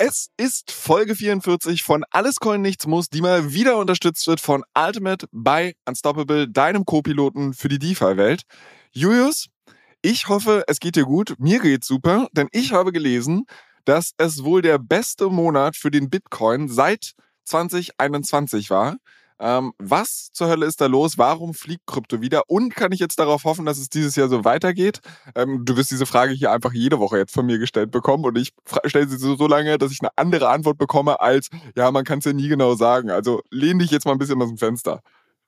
Es ist Folge 44 von Alles Coin Nichts Muss, die mal wieder unterstützt wird von Ultimate by Unstoppable, deinem Co-Piloten für die DeFi-Welt. Julius, ich hoffe, es geht dir gut. Mir geht's super, denn ich habe gelesen, dass es wohl der beste Monat für den Bitcoin seit 2021 war. Ähm, was zur Hölle ist da los? Warum fliegt Krypto wieder? Und kann ich jetzt darauf hoffen, dass es dieses Jahr so weitergeht? Ähm, du wirst diese Frage hier einfach jede Woche jetzt von mir gestellt bekommen und ich stelle sie so, so lange, dass ich eine andere Antwort bekomme als, ja, man kann es ja nie genau sagen. Also lehn dich jetzt mal ein bisschen aus dem Fenster.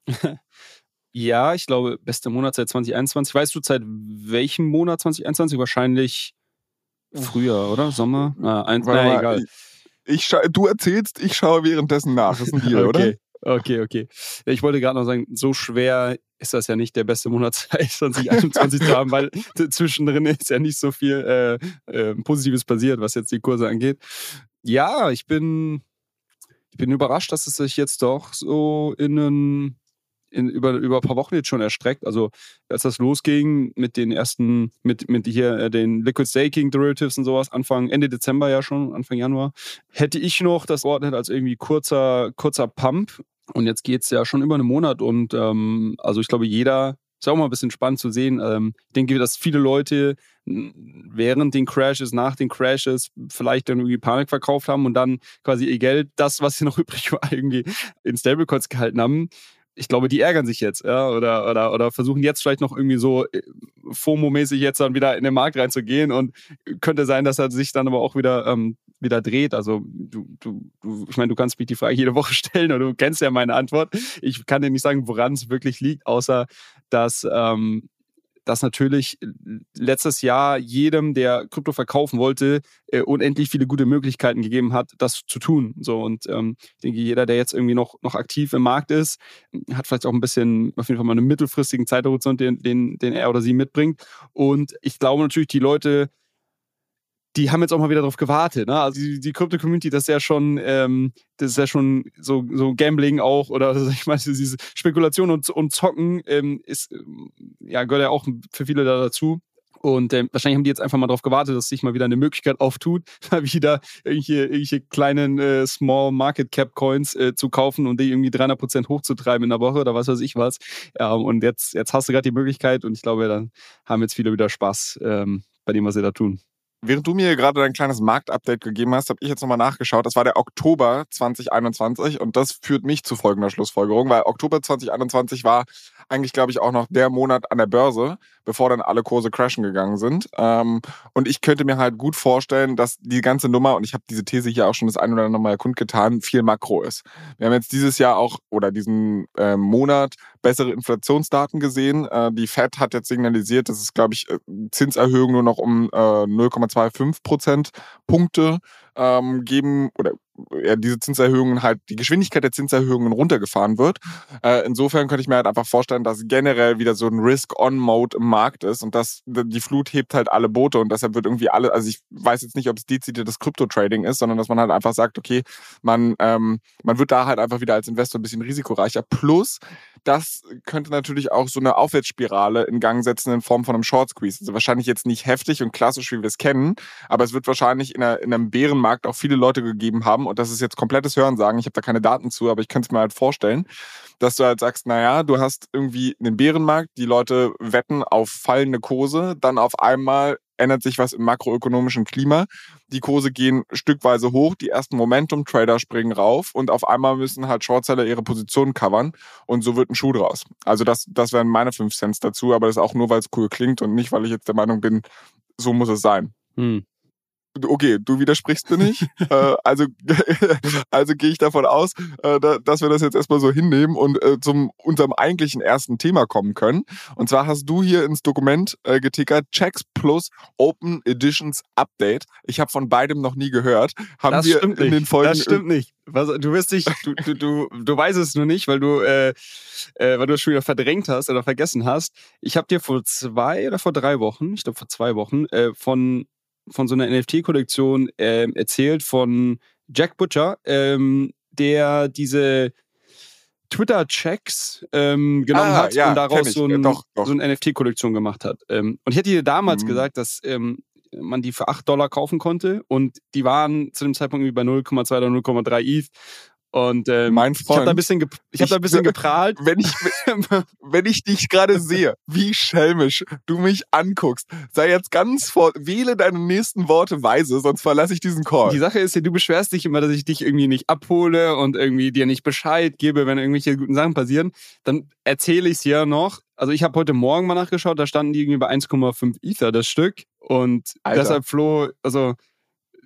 ja, ich glaube, beste Monat seit 2021. Weißt du seit welchem Monat 2021? Wahrscheinlich früher, oder? Sommer? Ah, ein, na, egal. Ich, ich du erzählst, ich schaue währenddessen nach. Das ist ein Deal, okay. oder? Okay, okay. Ich wollte gerade noch sagen, so schwer ist das ja nicht der beste Monat 2021 zu haben, weil zwischendrin ist ja nicht so viel äh, äh, Positives passiert, was jetzt die Kurse angeht. Ja, ich bin, ich bin überrascht, dass es sich jetzt doch so in einen in, über, über ein paar Wochen jetzt schon erstreckt. Also als das losging mit den ersten, mit, mit hier äh, den Liquid Staking Derivatives und sowas, Anfang, Ende Dezember ja schon, Anfang Januar, hätte ich noch das Wort als irgendwie kurzer, kurzer Pump. Und jetzt geht es ja schon über einen Monat und ähm, also ich glaube, jeder ist auch mal ein bisschen spannend zu sehen. Ähm, ich denke, dass viele Leute während den Crashes, nach den Crashes vielleicht dann irgendwie Panik verkauft haben und dann quasi ihr Geld, das, was sie noch übrig war, irgendwie in Stablecoins gehalten haben ich glaube, die ärgern sich jetzt, ja, oder, oder, oder versuchen jetzt vielleicht noch irgendwie so äh, FOMO-mäßig jetzt dann wieder in den Markt reinzugehen und könnte sein, dass er sich dann aber auch wieder, ähm, wieder dreht. Also du, du, du ich meine, du kannst mich die Frage jede Woche stellen und du kennst ja meine Antwort. Ich kann dir nicht sagen, woran es wirklich liegt, außer dass ähm, dass natürlich äh, letztes Jahr jedem, der Krypto verkaufen wollte, äh, unendlich viele gute Möglichkeiten gegeben hat, das zu tun. So und ähm, ich denke, jeder, der jetzt irgendwie noch, noch aktiv im Markt ist, hat vielleicht auch ein bisschen auf jeden Fall mal einen mittelfristigen Zeithorizont, den, den, den er oder sie mitbringt. Und ich glaube natürlich, die Leute die haben jetzt auch mal wieder darauf gewartet. Ne? Also die, Crypto-Community, das ist ja schon, ähm, das ist ja schon so, so Gambling auch oder also ich meine, diese Spekulation und, und Zocken ähm, ist, ähm, ja, gehört ja auch für viele da dazu. Und ähm, wahrscheinlich haben die jetzt einfach mal darauf gewartet, dass sich mal wieder eine Möglichkeit auftut, mal wieder irgendwelche, irgendwelche kleinen äh, Small Market Cap Coins äh, zu kaufen und die irgendwie 300 Prozent hochzutreiben in der Woche oder was weiß ich was. Ja, und jetzt, jetzt hast du gerade die Möglichkeit und ich glaube, dann haben jetzt viele wieder Spaß ähm, bei dem, was sie da tun. Während du mir gerade dein kleines Marktupdate gegeben hast, habe ich jetzt nochmal nachgeschaut. Das war der Oktober 2021 und das führt mich zu folgender Schlussfolgerung, weil Oktober 2021 war eigentlich, glaube ich, auch noch der Monat an der Börse, bevor dann alle Kurse crashen gegangen sind. Ähm, und ich könnte mir halt gut vorstellen, dass die ganze Nummer, und ich habe diese These hier auch schon das ein oder andere Mal kundgetan, viel Makro ist. Wir haben jetzt dieses Jahr auch oder diesen äh, Monat bessere Inflationsdaten gesehen. Äh, die Fed hat jetzt signalisiert, dass es, glaube ich, äh, Zinserhöhungen nur noch um äh, 0,25 Prozent Punkte ähm, geben oder ja, diese Zinserhöhungen halt, die Geschwindigkeit der Zinserhöhungen runtergefahren wird. Äh, insofern könnte ich mir halt einfach vorstellen, dass generell wieder so ein Risk-on-Mode im Markt ist und dass die Flut hebt halt alle Boote und deshalb wird irgendwie alle, also ich weiß jetzt nicht, ob es dezidiertes Krypto-Trading ist, sondern dass man halt einfach sagt, okay, man, ähm, man wird da halt einfach wieder als Investor ein bisschen risikoreicher. Plus, das könnte natürlich auch so eine Aufwärtsspirale in Gang setzen in Form von einem Short Squeeze. Also wahrscheinlich jetzt nicht heftig und klassisch, wie wir es kennen, aber es wird wahrscheinlich in, einer, in einem Bärenmarkt auch viele Leute gegeben haben und das ist jetzt komplettes Hörensagen, ich habe da keine Daten zu, aber ich könnte es mir halt vorstellen, dass du halt sagst, naja, du hast irgendwie einen Bärenmarkt, die Leute wetten auf fallende Kurse, dann auf einmal ändert sich was im makroökonomischen Klima. Die Kurse gehen stückweise hoch, die ersten Momentum-Trader springen rauf und auf einmal müssen halt Shortseller ihre Positionen covern und so wird ein Schuh draus. Also das, das wären meine fünf Cents dazu, aber das auch nur, weil es cool klingt und nicht, weil ich jetzt der Meinung bin, so muss es sein. Hm. Okay, du widersprichst mir nicht. äh, also also gehe ich davon aus, äh, dass wir das jetzt erstmal so hinnehmen und äh, zum unserem eigentlichen ersten Thema kommen können. Und zwar hast du hier ins Dokument äh, getickert Checks Plus Open Editions Update. Ich habe von beidem noch nie gehört. Haben das wir stimmt in nicht. den Folgen Das stimmt nicht. Was, du wirst dich, du, du, du, du weißt es nur nicht, weil du, äh, äh, weil du es schon wieder verdrängt hast oder vergessen hast. Ich habe dir vor zwei oder vor drei Wochen, ich glaube vor zwei Wochen, äh, von von so einer NFT-Kollektion äh, erzählt von Jack Butcher, ähm, der diese Twitter-Checks ähm, genommen Ah, hat ja, und daraus so, ein, doch, doch. so eine NFT-Kollektion gemacht hat. Ähm, und ich hätte dir damals Mhm. gesagt, dass ähm, man die für 8 Dollar kaufen konnte und die waren zu dem Zeitpunkt irgendwie bei 0,2 oder 0,3 ETH. Und ähm, Mein ich habe da ein Freund, bisschen, ich hab da ein bisschen geprahlt. wenn ich wenn ich dich gerade sehe, wie schelmisch du mich anguckst, sei jetzt ganz vor, wähle deine nächsten Worte weise, sonst verlasse ich diesen Call. Die Sache ist ja, du beschwerst dich immer, dass ich dich irgendwie nicht abhole und irgendwie dir nicht Bescheid gebe, wenn irgendwelche guten Sachen passieren. Dann erzähle ich es ja noch. Also ich habe heute Morgen mal nachgeschaut, da standen die irgendwie bei 1,5 Ether das Stück. Und Alter. deshalb, Flo, also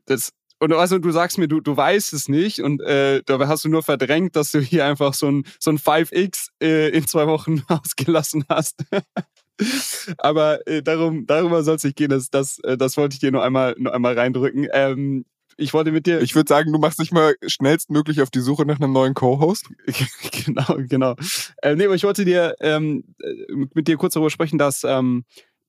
das. Und also du sagst mir, du, du weißt es nicht und äh, dabei hast du nur verdrängt, dass du hier einfach so ein, so ein 5x äh, in zwei Wochen ausgelassen hast. Aber äh, darum, darüber soll es nicht gehen. Das, das, äh, das wollte ich dir nur einmal, nur einmal reindrücken. Ähm, ich wollte mit dir. Ich würde sagen, du machst dich mal schnellstmöglich auf die Suche nach einem neuen Co-Host. genau, genau. Äh, nee, aber ich wollte dir ähm, äh, mit dir kurz darüber sprechen, dass ähm,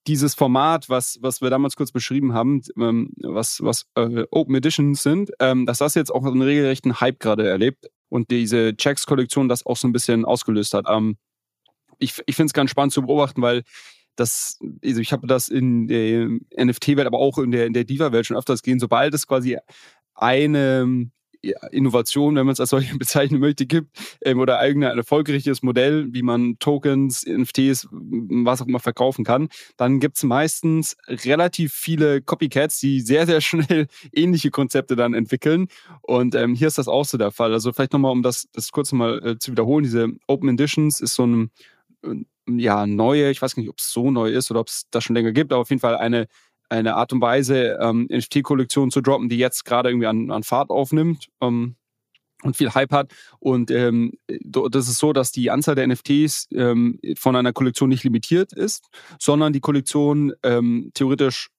dieses Format, was, was wir damals kurz beschrieben haben, ähm, was, was äh, Open Editions sind, ähm, dass das jetzt auch einen regelrechten Hype gerade erlebt und diese Checks-Kollektion das auch so ein bisschen ausgelöst hat. Ähm, ich ich finde es ganz spannend zu beobachten, weil das, also ich habe das in der NFT-Welt, aber auch in der, in der Diva-Welt schon öfters gesehen, sobald es quasi eine Innovation, wenn man es als solche bezeichnen möchte, gibt, ähm, oder ein erfolgreiches Modell, wie man Tokens, NFTs, was auch immer verkaufen kann, dann gibt es meistens relativ viele Copycats, die sehr, sehr schnell ähnliche Konzepte dann entwickeln. Und ähm, hier ist das auch so der Fall. Also vielleicht nochmal, um das, das kurz mal äh, zu wiederholen, diese Open Editions ist so ein äh, ja, neue, ich weiß nicht, ob es so neu ist oder ob es das schon länger gibt, aber auf jeden Fall eine, eine Art und Weise, ähm, NFT-Kollektionen zu droppen, die jetzt gerade irgendwie an, an Fahrt aufnimmt. Ähm, und viel Hype hat. Und ähm, das ist so, dass die Anzahl der NFTs ähm, von einer Kollektion nicht limitiert ist, sondern die Kollektion ähm, theoretisch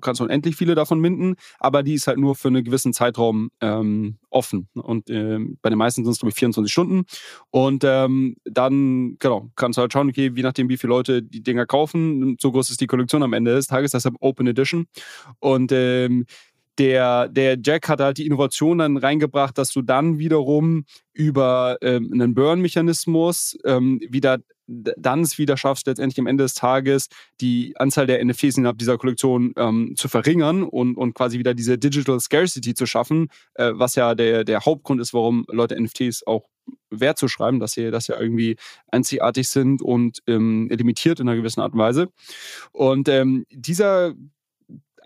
kannst du unendlich viele davon minden, aber die ist halt nur für einen gewissen Zeitraum ähm, offen. Und ähm, bei den meisten sind es, glaube ich, 24 Stunden. Und ähm, dann, genau, kannst du halt schauen, okay, je nachdem, wie viele Leute die Dinger kaufen, so groß ist die Kollektion am Ende des Tages, deshalb Open Edition. Und ähm, der, der Jack hat halt die Innovation dann reingebracht, dass du dann wiederum über ähm, einen Burn-Mechanismus ähm, wieder dann es wieder schaffst, letztendlich am Ende des Tages die Anzahl der NFTs innerhalb dieser Kollektion ähm, zu verringern und, und quasi wieder diese Digital Scarcity zu schaffen, äh, was ja der, der Hauptgrund ist, warum Leute NFTs auch Wert zu schreiben, dass sie, dass sie irgendwie einzigartig sind und ähm, limitiert in einer gewissen Art und Weise. Und ähm, dieser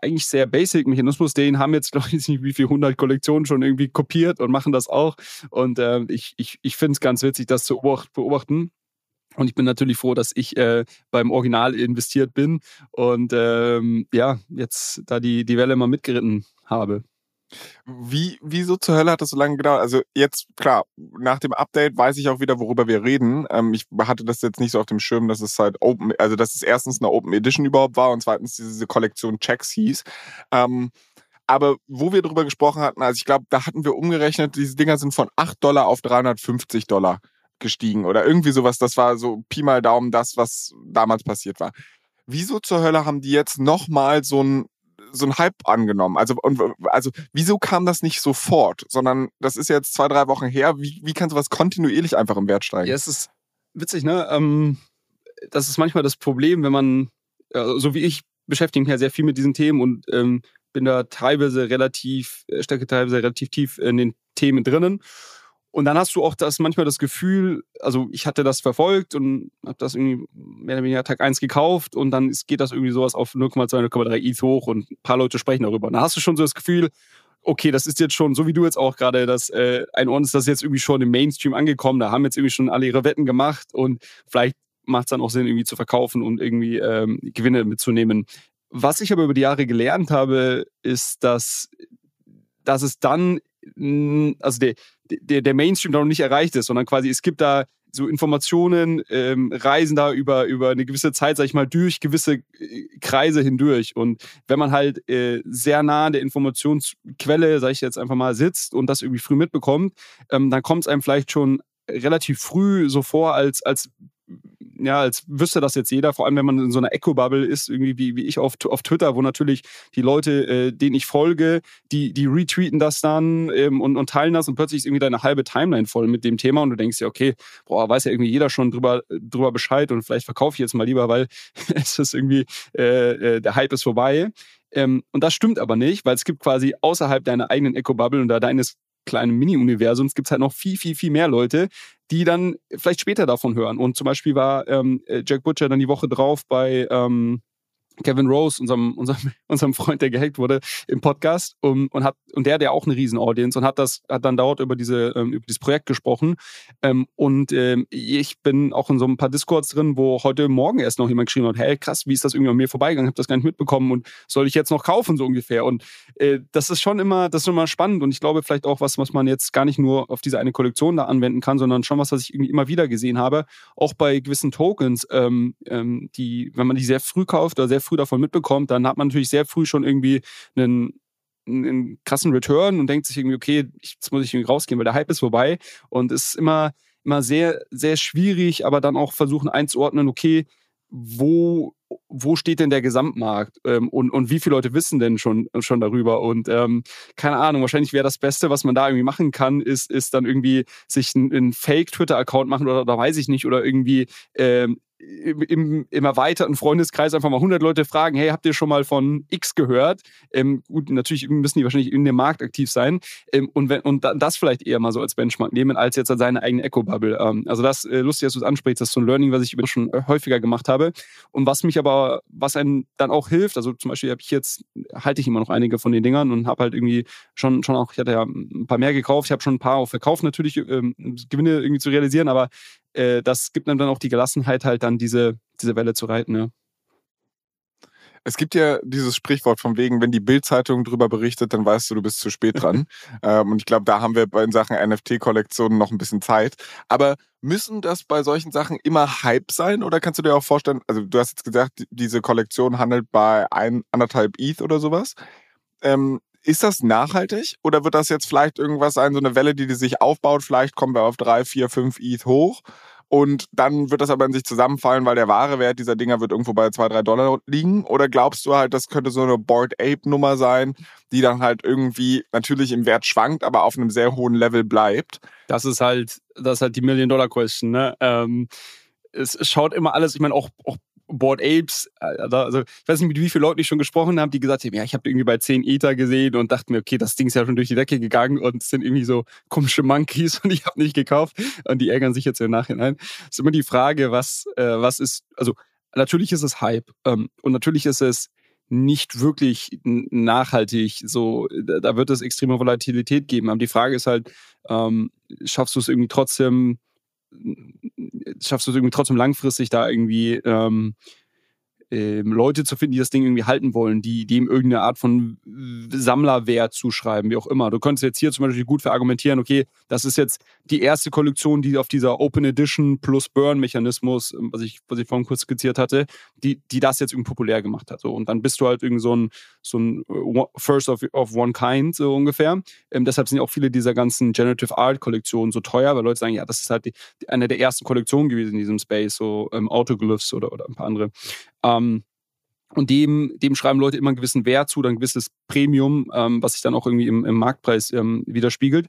eigentlich sehr basic Mechanismus, den haben jetzt, glaube ich, nicht wie viele hundert Kollektionen schon irgendwie kopiert und machen das auch. Und äh, ich, ich, ich finde es ganz witzig, das zu beobachten. Und ich bin natürlich froh, dass ich äh, beim Original investiert bin und ähm, ja, jetzt da die, die Welle mal mitgeritten habe. Wie, wieso zur Hölle hat das so lange gedauert? Also jetzt, klar, nach dem Update weiß ich auch wieder, worüber wir reden. Ähm, ich hatte das jetzt nicht so auf dem Schirm, dass es halt Open, also dass es erstens eine Open Edition überhaupt war und zweitens diese Kollektion Checks hieß. Ähm, aber wo wir drüber gesprochen hatten, also ich glaube, da hatten wir umgerechnet, diese Dinger sind von 8 Dollar auf 350 Dollar gestiegen oder irgendwie sowas. Das war so Pi mal Daumen das, was damals passiert war. Wieso zur Hölle haben die jetzt nochmal so ein so ein Hype angenommen. Also, und, also wieso kam das nicht sofort, sondern das ist jetzt zwei, drei Wochen her. Wie, wie kann sowas kontinuierlich einfach im Wert steigen? Ja, es ist witzig, ne? Ähm, das ist manchmal das Problem, wenn man, äh, so wie ich, beschäftige mich ja sehr viel mit diesen Themen und ähm, bin da teilweise relativ, äh, stecke teilweise relativ tief in den Themen drinnen. Und dann hast du auch das manchmal das Gefühl, also ich hatte das verfolgt und habe das irgendwie mehr oder weniger Tag 1 gekauft und dann geht das irgendwie sowas auf 0,2, 0,3 ETH hoch und ein paar Leute sprechen darüber. Und dann hast du schon so das Gefühl, okay, das ist jetzt schon, so wie du jetzt auch gerade das äh, einordnest, das ist jetzt irgendwie schon im Mainstream angekommen. Da haben jetzt irgendwie schon alle ihre Wetten gemacht und vielleicht macht es dann auch Sinn, irgendwie zu verkaufen und irgendwie ähm, Gewinne mitzunehmen. Was ich aber über die Jahre gelernt habe, ist, dass, dass es dann, also der, der, der Mainstream da noch nicht erreicht ist, sondern quasi es gibt da so Informationen ähm, reisen da über, über eine gewisse Zeit, sag ich mal, durch gewisse äh, Kreise hindurch. Und wenn man halt äh, sehr nah an der Informationsquelle, sag ich jetzt einfach mal, sitzt und das irgendwie früh mitbekommt, ähm, dann kommt es einem vielleicht schon relativ früh so vor, als, als ja, als wüsste das jetzt jeder, vor allem wenn man in so einer Echo-Bubble ist, irgendwie wie, wie ich auf, auf Twitter, wo natürlich die Leute, äh, denen ich folge, die, die retweeten das dann ähm, und, und teilen das und plötzlich ist irgendwie deine halbe Timeline voll mit dem Thema und du denkst ja, okay, boah, weiß ja irgendwie jeder schon drüber, drüber Bescheid und vielleicht verkaufe ich jetzt mal lieber, weil es ist irgendwie, äh, äh, der Hype ist vorbei. Ähm, und das stimmt aber nicht, weil es gibt quasi außerhalb deiner eigenen Echo-Bubble und da deines kleinen Mini-Universums gibt es halt noch viel, viel, viel mehr Leute, die dann vielleicht später davon hören. Und zum Beispiel war ähm, Jack Butcher dann die Woche drauf bei ähm, Kevin Rose, unserem, unserem, unserem Freund, der gehackt wurde, im Podcast um, und hat und der, der auch eine riesen Audience und hat das hat dann dort über diese ähm, über dieses Projekt gesprochen. Ähm, und ähm, ich bin auch in so ein paar Discords drin, wo heute Morgen erst noch jemand geschrieben hat, hey krass, wie ist das irgendwie an mir vorbeigegangen, habe das gar nicht mitbekommen und soll ich jetzt noch kaufen so ungefähr? Und äh, das ist schon immer das ist immer spannend und ich glaube vielleicht auch was, was man jetzt gar nicht nur auf diese eine Kollektion da anwenden kann, sondern schon was, was ich irgendwie immer wieder gesehen habe, auch bei gewissen Tokens, die wenn man die sehr früh kauft oder sehr früh früh davon mitbekommt, dann hat man natürlich sehr früh schon irgendwie einen einen krassen Return und denkt sich irgendwie, okay, jetzt muss ich irgendwie rausgehen, weil der Hype ist vorbei. Und es ist immer, immer sehr, sehr schwierig, aber dann auch versuchen einzuordnen, okay, wo, wo steht denn der Gesamtmarkt ähm, und, und wie viele Leute wissen denn schon, schon darüber? Und ähm, keine Ahnung, wahrscheinlich wäre das Beste, was man da irgendwie machen kann, ist, ist dann irgendwie sich einen, Fake-Twitter-Account machen oder, oder weiß ich nicht, oder irgendwie ähm, im, im, erweiterten Freundeskreis einfach mal 100 Leute fragen, hey, habt ihr schon mal von X gehört? Ähm, gut, natürlich müssen die wahrscheinlich in dem Markt aktiv sein ähm, und, wenn, und das vielleicht eher mal so als Benchmark nehmen, als jetzt seine eigene Echo-Bubble. Ähm, also das, äh, lustig, dass du es ansprichst, das ist so ein Learning, was ich schon häufiger gemacht habe und was mich aber, was einem dann auch hilft, also zum Beispiel habe ich jetzt, halte ich immer noch einige von den Dingern und habe halt irgendwie schon, schon auch, ich hatte ja ein paar mehr gekauft, ich habe schon ein paar auch verkauft natürlich, ähm, Gewinne irgendwie zu realisieren, aber äh, das gibt einem dann auch die Gelassenheit, halt dann diese, diese Welle zu reiten. Ja. Es gibt ja dieses Sprichwort von wegen, wenn die Bildzeitung drüber berichtet, dann weißt du, du bist zu spät dran. ähm, und ich glaube, da haben wir bei in Sachen NFT-Kollektionen noch ein bisschen Zeit. Aber müssen das bei solchen Sachen immer Hype sein? Oder kannst du dir auch vorstellen, also du hast jetzt gesagt, diese Kollektion handelt bei ein, anderthalb ETH oder sowas. Ähm, ist das nachhaltig oder wird das jetzt vielleicht irgendwas sein, so eine Welle, die, die sich aufbaut? Vielleicht kommen wir auf drei, vier, fünf ETH hoch und dann wird das aber in sich zusammenfallen, weil der wahre Wert dieser Dinger wird irgendwo bei zwei, drei Dollar liegen? Oder glaubst du halt, das könnte so eine Board Ape Nummer sein, die dann halt irgendwie natürlich im Wert schwankt, aber auf einem sehr hohen Level bleibt? Das ist halt, das ist halt die Million Dollar Question, ne? Ähm es schaut immer alles, ich meine, auch, auch Board Apes, also ich weiß nicht, mit wie vielen Leuten ich schon gesprochen habe, die gesagt haben, ja, ich habe irgendwie bei 10 Ether gesehen und dachte mir, okay, das Ding ist ja schon durch die Decke gegangen und es sind irgendwie so komische Monkeys und ich habe nicht gekauft und die ärgern sich jetzt im Nachhinein. Es ist immer die Frage, was, äh, was ist, also natürlich ist es Hype ähm, und natürlich ist es nicht wirklich nachhaltig. So, da wird es extreme Volatilität geben. Aber die Frage ist halt, ähm, schaffst du es irgendwie trotzdem schaffst du es irgendwie trotzdem langfristig da irgendwie ähm, ähm, Leute zu finden, die das Ding irgendwie halten wollen, die dem irgendeine Art von Sammlerwert zuschreiben, wie auch immer. Du könntest jetzt hier zum Beispiel gut verargumentieren, okay, das ist jetzt die erste Kollektion, die auf dieser Open Edition plus Burn-Mechanismus, ähm, was ich, was ich vorhin kurz skizziert hatte, die, die das jetzt irgendwie populär gemacht hat. So. Und dann bist du halt irgendwie so ein, so ein äh, First of, of One Kind, so ungefähr. Ähm, deshalb sind auch viele dieser ganzen Generative Art Kollektionen so teuer, weil Leute sagen, ja, das ist halt die, eine der ersten Kollektionen gewesen in diesem Space, so ähm, Autoglyphs oder, oder ein paar andere. Ähm, und dem, dem schreiben Leute immer einen gewissen Wert zu, dann ein gewisses Premium, ähm, was sich dann auch irgendwie im, im Marktpreis ähm, widerspiegelt.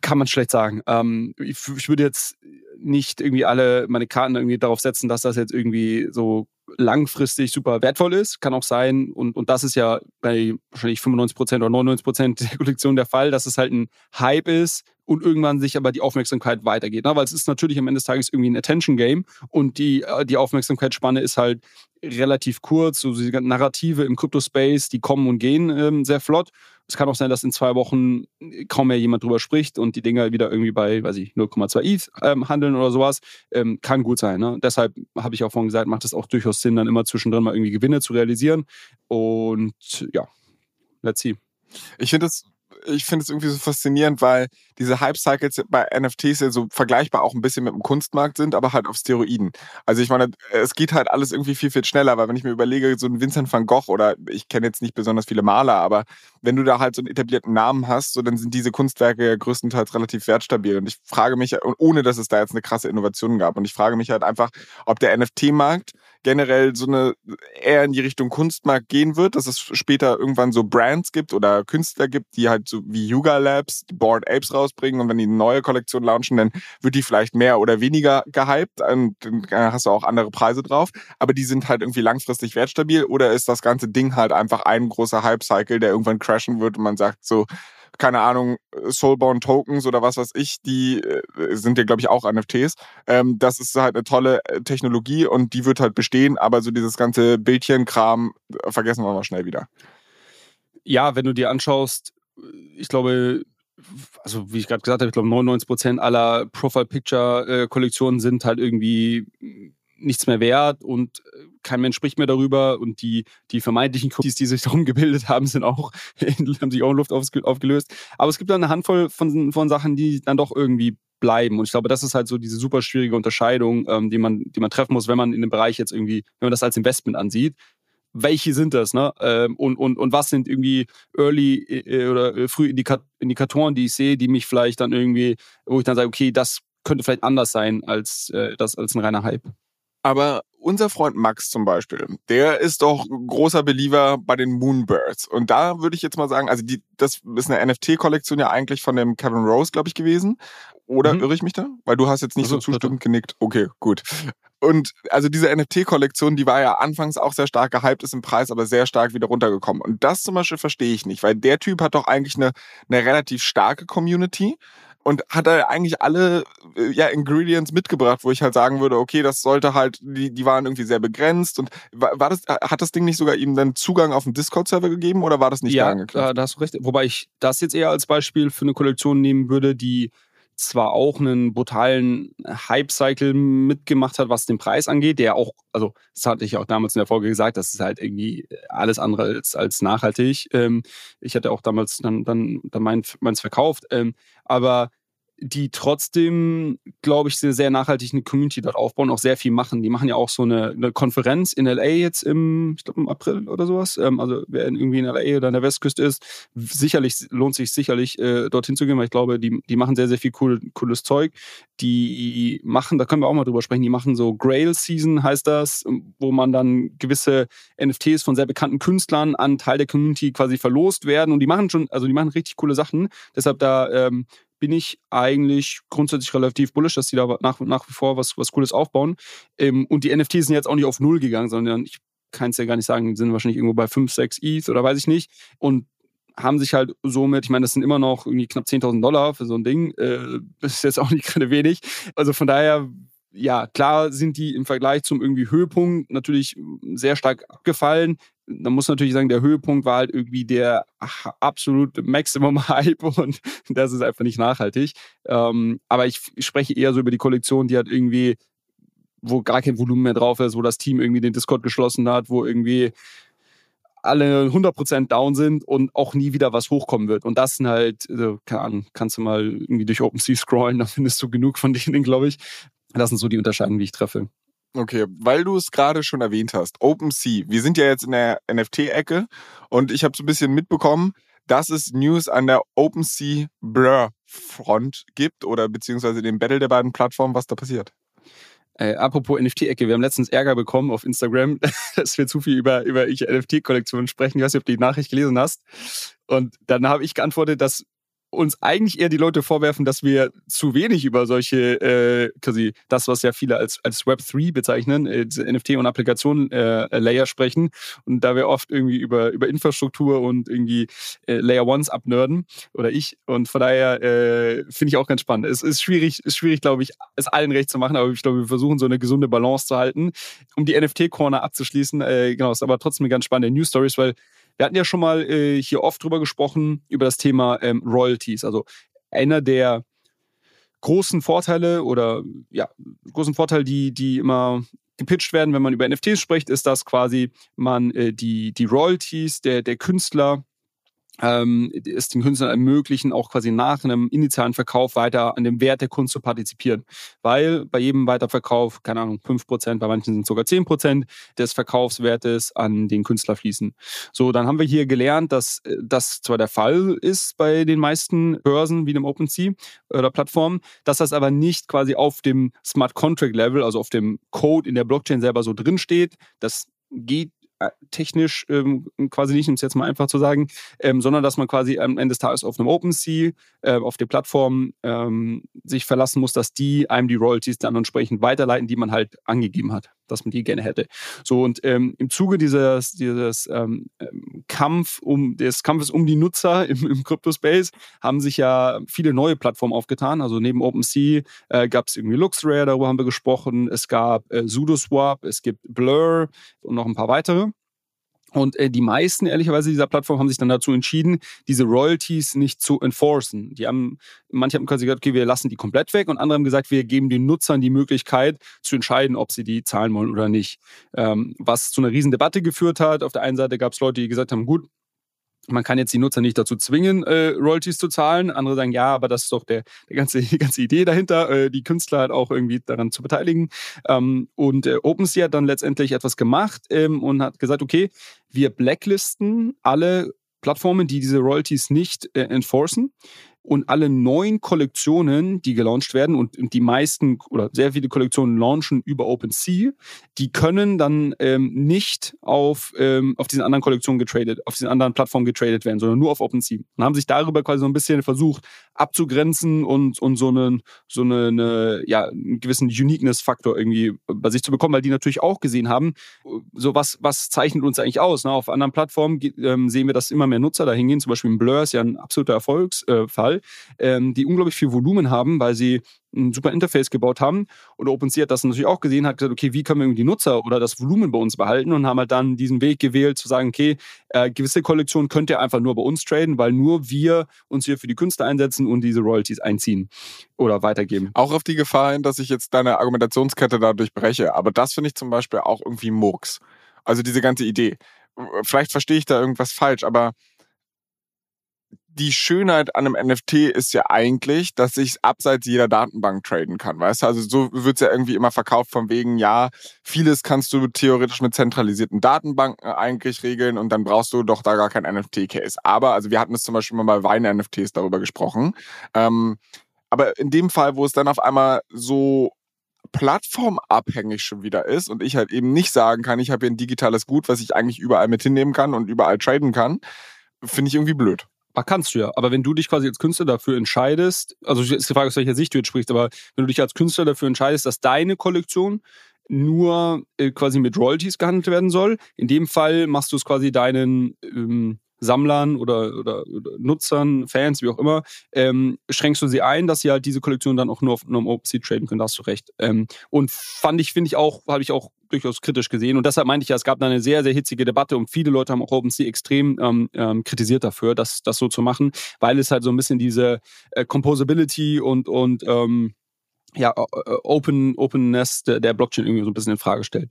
Kann man schlecht sagen. Ähm, ich, ich, würde jetzt nicht irgendwie alle meine Karten irgendwie darauf setzen, dass das jetzt irgendwie so langfristig super wertvoll ist. Kann auch sein, und, und das ist ja bei wahrscheinlich 95% oder 99% der Kollektion der Fall, dass es halt ein Hype ist und irgendwann sich aber die Aufmerksamkeit weitergeht. Ne? Weil es ist natürlich am Ende des Tages irgendwie ein Attention-Game und die, äh, die Aufmerksamkeitsspanne ist halt relativ kurz. So die Narrative im Crypto-Space, die kommen und gehen ähm, sehr flott. Es kann auch sein, dass in zwei Wochen kaum mehr jemand drüber spricht und die Dinger wieder irgendwie bei, weiß ich, 0,2 ETH ähm, handeln oder sowas. Ähm, kann gut sein. Ne? Deshalb habe ich auch vorhin gesagt, macht es auch durchaus Sinn, dann immer zwischendrin mal irgendwie Gewinne zu realisieren. Und ja, let's see. Ich finde es ich finde es irgendwie so faszinierend, weil diese Hype-Cycles bei NFTs ja so vergleichbar auch ein bisschen mit dem Kunstmarkt sind, aber halt auf Steroiden. Also ich meine, es geht halt alles irgendwie viel, viel schneller, weil wenn ich mir überlege, so ein Vincent van Gogh oder ich kenne jetzt nicht besonders viele Maler, aber wenn du da halt so einen etablierten Namen hast, so dann sind diese Kunstwerke ja größtenteils relativ wertstabil. Und ich frage mich, ohne dass es da jetzt eine krasse Innovation gab, und ich frage mich halt einfach, ob der NFT-Markt generell so eine eher in die Richtung Kunstmarkt gehen wird, dass es später irgendwann so Brands gibt oder Künstler gibt, die halt so wie Yuga Labs die Bored Apes rausbringen und wenn die eine neue Kollektion launchen, dann wird die vielleicht mehr oder weniger gehypt und dann hast du auch andere Preise drauf, aber die sind halt irgendwie langfristig wertstabil oder ist das ganze Ding halt einfach ein großer Hype-Cycle, der irgendwann crashen wird und man sagt so, keine Ahnung, Soulbound Tokens oder was weiß ich, die äh, sind ja, glaube ich, auch NFTs. Ähm, das ist halt eine tolle äh, Technologie und die wird halt bestehen, aber so dieses ganze Bildchenkram äh, vergessen wir mal schnell wieder. Ja, wenn du dir anschaust, ich glaube, also wie ich gerade gesagt habe, ich glaube 99 Prozent aller Profile Picture Kollektionen sind halt irgendwie nichts mehr wert und äh, kein Mensch spricht mehr darüber und die, die vermeintlichen Cookies, die sich darum gebildet haben, sind auch, haben sich auch in Luft aufgelöst. Aber es gibt dann eine Handvoll von, von Sachen, die dann doch irgendwie bleiben. Und ich glaube, das ist halt so diese super schwierige Unterscheidung, ähm, die, man, die man treffen muss, wenn man in dem Bereich jetzt irgendwie, wenn man das als Investment ansieht. Welche sind das, ne? Ähm, und, und, und was sind irgendwie Early äh, oder äh, früh Indikatoren, die ich sehe, die mich vielleicht dann irgendwie, wo ich dann sage, okay, das könnte vielleicht anders sein als das als ein reiner Hype. Aber unser Freund Max zum Beispiel, der ist doch großer Believer bei den Moonbirds. Und da würde ich jetzt mal sagen, also die, das ist eine NFT-Kollektion ja eigentlich von dem Kevin Rose, glaube ich, gewesen. Oder mhm. irre ich mich da? Weil du hast jetzt nicht also, so zustimmend genickt. Okay, gut. Und also diese NFT-Kollektion, die war ja anfangs auch sehr stark gehypt, ist im Preis aber sehr stark wieder runtergekommen. Und das zum Beispiel verstehe ich nicht, weil der Typ hat doch eigentlich eine, eine relativ starke Community und hat er eigentlich alle äh, ja, Ingredients mitgebracht, wo ich halt sagen würde, okay, das sollte halt, die, die waren irgendwie sehr begrenzt und war, war das, hat das Ding nicht sogar ihm dann Zugang auf den Discord-Server gegeben oder war das nicht ja, da angeknüpft? Ja, da hast du recht. Wobei ich das jetzt eher als Beispiel für eine Kollektion nehmen würde, die zwar auch einen brutalen Hype-Cycle mitgemacht hat, was den Preis angeht, der auch, also das hatte ich auch damals in der Folge gesagt, das ist halt irgendwie alles andere als, als nachhaltig. Ähm, ich hatte auch damals dann, dann, dann mein, meins verkauft. Ähm, aber die trotzdem, glaube ich, sehr, sehr nachhaltig eine Community dort aufbauen, auch sehr viel machen. Die machen ja auch so eine, eine Konferenz in LA jetzt im, ich glaube im April oder sowas. Ähm, also wer irgendwie in LA oder an der Westküste ist, sicherlich lohnt sich sicherlich äh, dorthin zu gehen, weil ich glaube, die, die machen sehr, sehr viel cool, cooles Zeug. Die machen, da können wir auch mal drüber sprechen, die machen so Grail Season, heißt das, wo man dann gewisse NFTs von sehr bekannten Künstlern an Teil der Community quasi verlost werden. Und die machen schon, also die machen richtig coole Sachen. Deshalb da ähm, bin ich eigentlich grundsätzlich relativ bullish, dass die da nach, nach wie vor was, was Cooles aufbauen. Ähm, und die NFTs sind jetzt auch nicht auf Null gegangen, sondern ich kann es ja gar nicht sagen, sind wahrscheinlich irgendwo bei 5, 6 ETH oder weiß ich nicht. Und haben sich halt somit, ich meine, das sind immer noch irgendwie knapp 10.000 Dollar für so ein Ding. Äh, das ist jetzt auch nicht gerade wenig. Also von daher ja, klar sind die im Vergleich zum irgendwie Höhepunkt natürlich sehr stark abgefallen. Man muss natürlich sagen, der Höhepunkt war halt irgendwie der absolute Maximum-Hype und das ist einfach nicht nachhaltig. Ähm, aber ich spreche eher so über die Kollektion, die hat irgendwie, wo gar kein Volumen mehr drauf ist, wo das Team irgendwie den Discord geschlossen hat, wo irgendwie alle 100% down sind und auch nie wieder was hochkommen wird. Und das sind halt, also, keine Ahnung, kannst du mal irgendwie durch OpenSea scrollen, da findest du genug von denen, glaube ich. Das sind so die Unterscheidungen, die ich treffe. Okay, weil du es gerade schon erwähnt hast, OpenSea. Wir sind ja jetzt in der NFT-Ecke und ich habe so ein bisschen mitbekommen, dass es News an der OpenSea Blur Front gibt oder beziehungsweise den Battle der beiden Plattformen, was da passiert. Äh, apropos NFT-Ecke, wir haben letztens Ärger bekommen auf Instagram, dass wir zu viel über, über NFT-Kollektionen sprechen. Ich weiß nicht, ob du die Nachricht gelesen hast. Und dann habe ich geantwortet, dass uns eigentlich eher die Leute vorwerfen, dass wir zu wenig über solche, äh, quasi das, was ja viele als, als Web 3 bezeichnen, äh, NFT und Applikation-Layer äh, sprechen. Und da wir oft irgendwie über, über Infrastruktur und irgendwie äh, Layer Ones abnörden, oder ich. Und von daher äh, finde ich auch ganz spannend. Es ist schwierig, ist schwierig, glaube ich, es allen recht zu machen, aber ich glaube, wir versuchen so eine gesunde Balance zu halten. Um die NFT-Corner abzuschließen, äh, genau, ist aber trotzdem eine ganz spannende News Stories, weil wir hatten ja schon mal äh, hier oft drüber gesprochen, über das Thema ähm, Royalties. Also einer der großen Vorteile oder ja, großen Vorteile, die, die immer gepitcht werden, wenn man über NFTs spricht, ist, dass quasi man äh, die, die Royalties der, der Künstler ähm, es den Künstlern ermöglichen, auch quasi nach einem initialen Verkauf weiter an dem Wert der Kunst zu partizipieren. Weil bei jedem Weiterverkauf, keine Ahnung, 5%, bei manchen sind sogar 10% des Verkaufswertes an den Künstler fließen. So, dann haben wir hier gelernt, dass äh, das zwar der Fall ist bei den meisten Börsen wie dem OpenSea oder Plattformen, dass das aber nicht quasi auf dem Smart Contract Level, also auf dem Code in der Blockchain selber so drin steht. Das geht äh, technisch ähm, quasi nicht, um es jetzt mal einfach zu sagen, ähm, sondern dass man quasi am Ende des Tages auf einem OpenSea, äh, auf der Plattform ähm, sich verlassen muss, dass die einem die Royalties dann entsprechend weiterleiten, die man halt angegeben hat, dass man die gerne hätte. So und ähm, im Zuge dieses, dieses ähm, ähm, Kampf um des Kampfes um die Nutzer im, im Crypto-Space haben sich ja viele neue Plattformen aufgetan. Also neben OpenSea äh, gab es irgendwie LuxRare, darüber haben wir gesprochen. Es gab äh, SudoSwap, es gibt Blur und noch ein paar weitere. Und äh, die meisten, ehrlicherweise, dieser Plattform haben sich dann dazu entschieden, diese Royalties nicht zu enforcen. Die haben, manche haben quasi gesagt, okay, wir lassen die komplett weg und andere haben gesagt, wir geben den Nutzern die Möglichkeit zu entscheiden, ob sie die zahlen wollen oder nicht. Ähm, was zu einer riesen Debatte geführt hat. Auf der einen Seite gab es Leute, die gesagt haben, gut, man kann jetzt die Nutzer nicht dazu zwingen, äh, Royalties zu zahlen. Andere sagen, ja, aber das ist doch der, der ganze, die ganze Idee dahinter, äh, die Künstler halt auch irgendwie daran zu beteiligen. Ähm, und äh, OpenSea hat dann letztendlich etwas gemacht ähm, und hat gesagt, okay, wir blacklisten alle Plattformen, die diese Royalties nicht äh, enforcen und alle neuen Kollektionen, die gelauncht werden und die meisten oder sehr viele Kollektionen launchen über OpenSea, die können dann ähm, nicht auf, ähm, auf diesen anderen Kollektionen getradet, auf diesen anderen Plattformen getradet werden, sondern nur auf OpenSea. Und haben sich darüber quasi so ein bisschen versucht abzugrenzen und, und so einen so eine, ja, einen gewissen Uniqueness-Faktor irgendwie bei sich zu bekommen, weil die natürlich auch gesehen haben, so was, was zeichnet uns eigentlich aus. Ne? Auf anderen Plattformen ähm, sehen wir, dass immer mehr Nutzer dahin gehen. Zum Beispiel ein Blur ist ja ein absoluter Erfolgsfall. Äh, ähm, die unglaublich viel Volumen haben, weil sie ein super Interface gebaut haben. Und OpenSea hat das natürlich auch gesehen, hat gesagt, okay, wie können wir die Nutzer oder das Volumen bei uns behalten und haben halt dann diesen Weg gewählt, zu sagen, okay, äh, gewisse Kollektionen könnt ihr einfach nur bei uns traden, weil nur wir uns hier für die Künstler einsetzen und diese Royalties einziehen oder weitergeben. Auch auf die Gefahr hin, dass ich jetzt deine Argumentationskette dadurch breche. Aber das finde ich zum Beispiel auch irgendwie Murks. Also diese ganze Idee. Vielleicht verstehe ich da irgendwas falsch, aber die Schönheit an einem NFT ist ja eigentlich, dass ich es abseits jeder Datenbank traden kann, weißt du? Also so wird es ja irgendwie immer verkauft von wegen, ja, vieles kannst du theoretisch mit zentralisierten Datenbanken eigentlich regeln und dann brauchst du doch da gar kein NFT-Case. Aber, also wir hatten es zum Beispiel mal bei Wein-NFTs darüber gesprochen. Ähm, aber in dem Fall, wo es dann auf einmal so plattformabhängig schon wieder ist und ich halt eben nicht sagen kann, ich habe hier ein digitales Gut, was ich eigentlich überall mit hinnehmen kann und überall traden kann, finde ich irgendwie blöd. Ah, kannst du ja. Aber wenn du dich quasi als Künstler dafür entscheidest, also ist die Frage, aus welcher Sicht du jetzt sprichst, aber wenn du dich als Künstler dafür entscheidest, dass deine Kollektion nur äh, quasi mit Royalties gehandelt werden soll, in dem Fall machst du es quasi deinen ähm, Sammlern oder, oder, oder, Nutzern, Fans, wie auch immer, ähm, schränkst du sie ein, dass sie halt diese Kollektion dann auch nur auf einem OpenSea traden können, da hast du recht. Ähm, und fand ich, finde ich auch, habe ich auch durchaus kritisch gesehen. Und deshalb meinte ich ja, es gab da eine sehr, sehr hitzige Debatte und viele Leute haben auch OpenSea extrem ähm, ähm, kritisiert dafür, das, das so zu machen, weil es halt so ein bisschen diese äh, Composability und, und ähm, ja, Open, Openness der Blockchain irgendwie so ein bisschen in Frage stellt.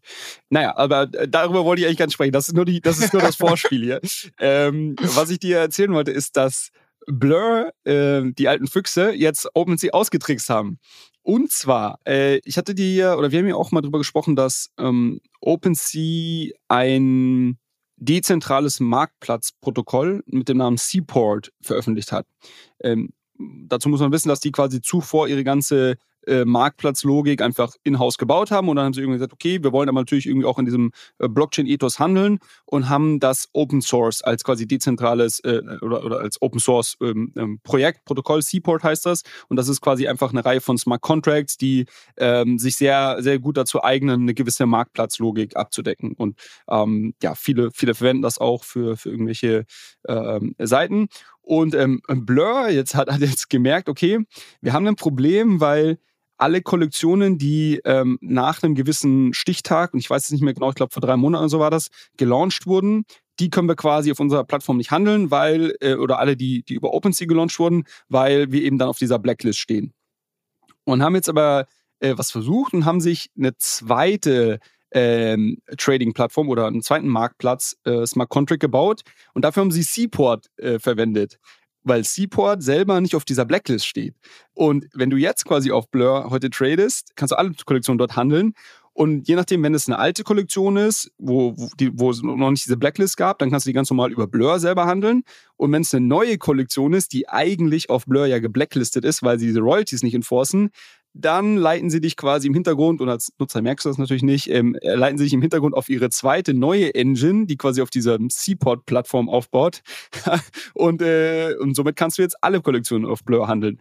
Naja, aber äh, darüber wollte ich eigentlich gar nicht sprechen. Das ist nur, die, das, ist nur das Vorspiel hier. ähm, was ich dir erzählen wollte, ist, dass Blur, äh, die alten Füchse, jetzt OpenSea ausgetrickst haben. Und zwar, äh, ich hatte dir, oder wir haben ja auch mal drüber gesprochen, dass ähm, OpenSea ein dezentrales Marktplatzprotokoll mit dem Namen Seaport veröffentlicht hat. Ähm, dazu muss man wissen, dass die quasi zuvor ihre ganze äh, Marktplatzlogik einfach in-house gebaut haben. Und dann haben sie irgendwie gesagt, okay, wir wollen aber natürlich irgendwie auch in diesem äh, Blockchain-Ethos handeln und haben das Open Source als quasi dezentrales äh, oder, oder als Open Source ähm, ähm, Projekt, Protokoll, Seaport heißt das. Und das ist quasi einfach eine Reihe von Smart Contracts, die ähm, sich sehr, sehr gut dazu eignen, eine gewisse Marktplatzlogik abzudecken. Und ähm, ja, viele, viele verwenden das auch für, für irgendwelche ähm, Seiten. Und ähm, Blur jetzt hat, hat jetzt gemerkt, okay, wir haben ein Problem, weil alle Kollektionen, die ähm, nach einem gewissen Stichtag, und ich weiß es nicht mehr genau, ich glaube vor drei Monaten oder so war das, gelauncht wurden, die können wir quasi auf unserer Plattform nicht handeln, weil, äh, oder alle, die, die über OpenSea gelauncht wurden, weil wir eben dann auf dieser Blacklist stehen. Und haben jetzt aber äh, was versucht und haben sich eine zweite ähm, Trading-Plattform oder einen zweiten Marktplatz äh, Smart Contract gebaut und dafür haben sie Seaport äh, verwendet weil Seaport selber nicht auf dieser Blacklist steht. Und wenn du jetzt quasi auf Blur heute tradest, kannst du alle Kollektionen dort handeln. Und je nachdem, wenn es eine alte Kollektion ist, wo, wo, die, wo es noch nicht diese Blacklist gab, dann kannst du die ganz normal über Blur selber handeln. Und wenn es eine neue Kollektion ist, die eigentlich auf Blur ja geblacklistet ist, weil sie diese Royalties nicht enforcen, dann leiten sie dich quasi im Hintergrund, und als Nutzer merkst du das natürlich nicht, ähm, äh, leiten sie dich im Hintergrund auf ihre zweite neue Engine, die quasi auf dieser Seaport-Plattform aufbaut. und, äh, und somit kannst du jetzt alle Kollektionen auf Blur handeln.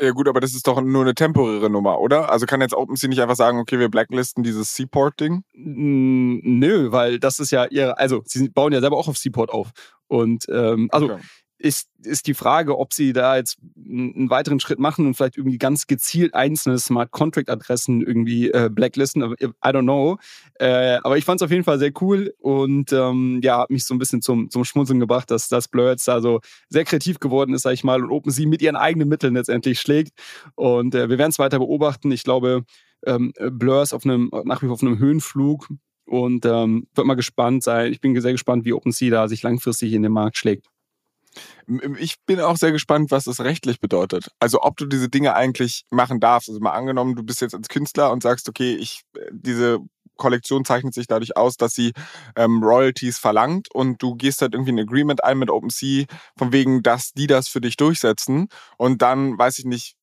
Ja gut, aber das ist doch nur eine temporäre Nummer, oder? Also kann jetzt OpenSea nicht einfach sagen, okay, wir blacklisten dieses Seaport-Ding? Nö, weil das ist ja ihre, also sie bauen ja selber auch auf Seaport auf. Und ähm, also okay ist, ist die Frage, ob sie da jetzt einen weiteren Schritt machen und vielleicht irgendwie ganz gezielt einzelne Smart Contract Adressen irgendwie äh, blacklisten. I don't know. Äh, aber ich fand es auf jeden Fall sehr cool und ähm, ja, hat mich so ein bisschen zum, zum Schmunzeln gebracht, dass das Blur jetzt da so sehr kreativ geworden ist, sag ich mal, und OpenSea mit ihren eigenen Mitteln letztendlich schlägt. Und äh, wir werden es weiter beobachten. Ich glaube, ähm, Blur ist auf einem, nach wie vor auf einem Höhenflug und ähm, wird mal gespannt sein. Ich bin sehr gespannt, wie OpenSea da sich langfristig in den Markt schlägt. Ich bin auch sehr gespannt, was das rechtlich bedeutet. Also ob du diese Dinge eigentlich machen darfst. Also mal angenommen, du bist jetzt als Künstler und sagst, okay, ich äh, diese Kollektion zeichnet sich dadurch aus, dass sie ähm, Royalties verlangt und du gehst halt irgendwie ein Agreement ein mit OpenSea, von wegen, dass die das für dich durchsetzen und dann, weiß ich nicht,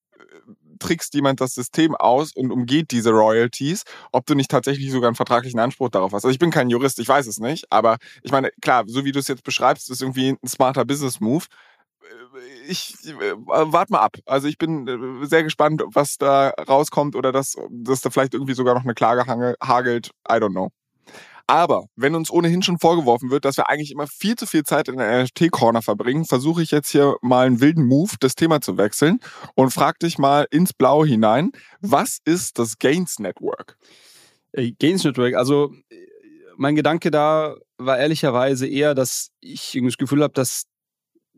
trickst jemand das System aus und umgeht diese Royalties, ob du nicht tatsächlich sogar einen vertraglichen Anspruch darauf hast. Also ich bin kein Jurist, ich weiß es nicht, aber ich meine, klar, so wie du es jetzt beschreibst, ist irgendwie ein smarter Business-Move. Äh, ich äh, warte mal ab. Also ich bin äh, sehr gespannt, was da rauskommt oder dass, dass da vielleicht irgendwie sogar noch eine Klage hagelt. I don't know. Aber wenn uns ohnehin schon vorgeworfen wird, dass wir eigentlich immer viel zu viel Zeit in der NFT-Corner verbringen, versuche ich jetzt hier mal einen wilden Move, das Thema zu wechseln und frag dich mal ins Blaue hinein, was ist das Gains Network? Äh, Gains Network, also mein Gedanke da war ehrlicherweise eher, dass ich das Gefühl habe, dass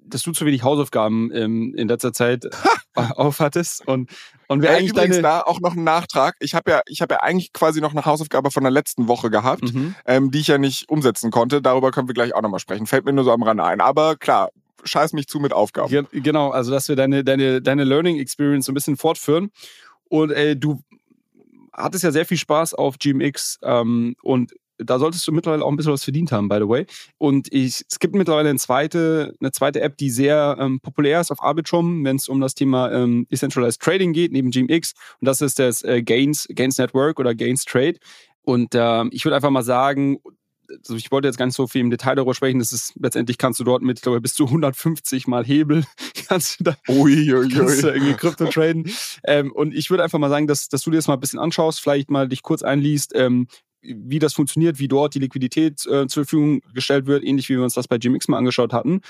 dass du zu wenig Hausaufgaben ähm, in letzter Zeit aufhattest und und wir ja, eigentlich übrigens deine da auch noch einen Nachtrag. Ich habe ja ich habe ja eigentlich quasi noch eine Hausaufgabe von der letzten Woche gehabt, mhm. ähm, die ich ja nicht umsetzen konnte. Darüber können wir gleich auch nochmal sprechen. Fällt mir nur so am Rande ein. Aber klar, scheiß mich zu mit Aufgaben. Genau, also dass wir deine deine deine Learning Experience so ein bisschen fortführen und äh, du hattest ja sehr viel Spaß auf GMX ähm, und da solltest du mittlerweile auch ein bisschen was verdient haben, by the way. Und ich, es gibt mittlerweile eine zweite, eine zweite App, die sehr ähm, populär ist auf Arbitrum, wenn es um das Thema ähm, Decentralized Trading geht, neben GMX. Und das ist das äh, Gains, Gains Network oder Gains Trade. Und ähm, ich würde einfach mal sagen, also ich wollte jetzt gar nicht so viel im Detail darüber sprechen, das ist letztendlich kannst du dort mit, ich glaube, bis zu 150 mal Hebel kannst du da, ui, ui, kannst du irgendwie Krypto traden. ähm, und ich würde einfach mal sagen, dass, dass du dir das mal ein bisschen anschaust, vielleicht mal dich kurz einliest, ähm, wie das funktioniert, wie dort die Liquidität äh, zur Verfügung gestellt wird, ähnlich wie wir uns das bei GMX mal angeschaut hatten.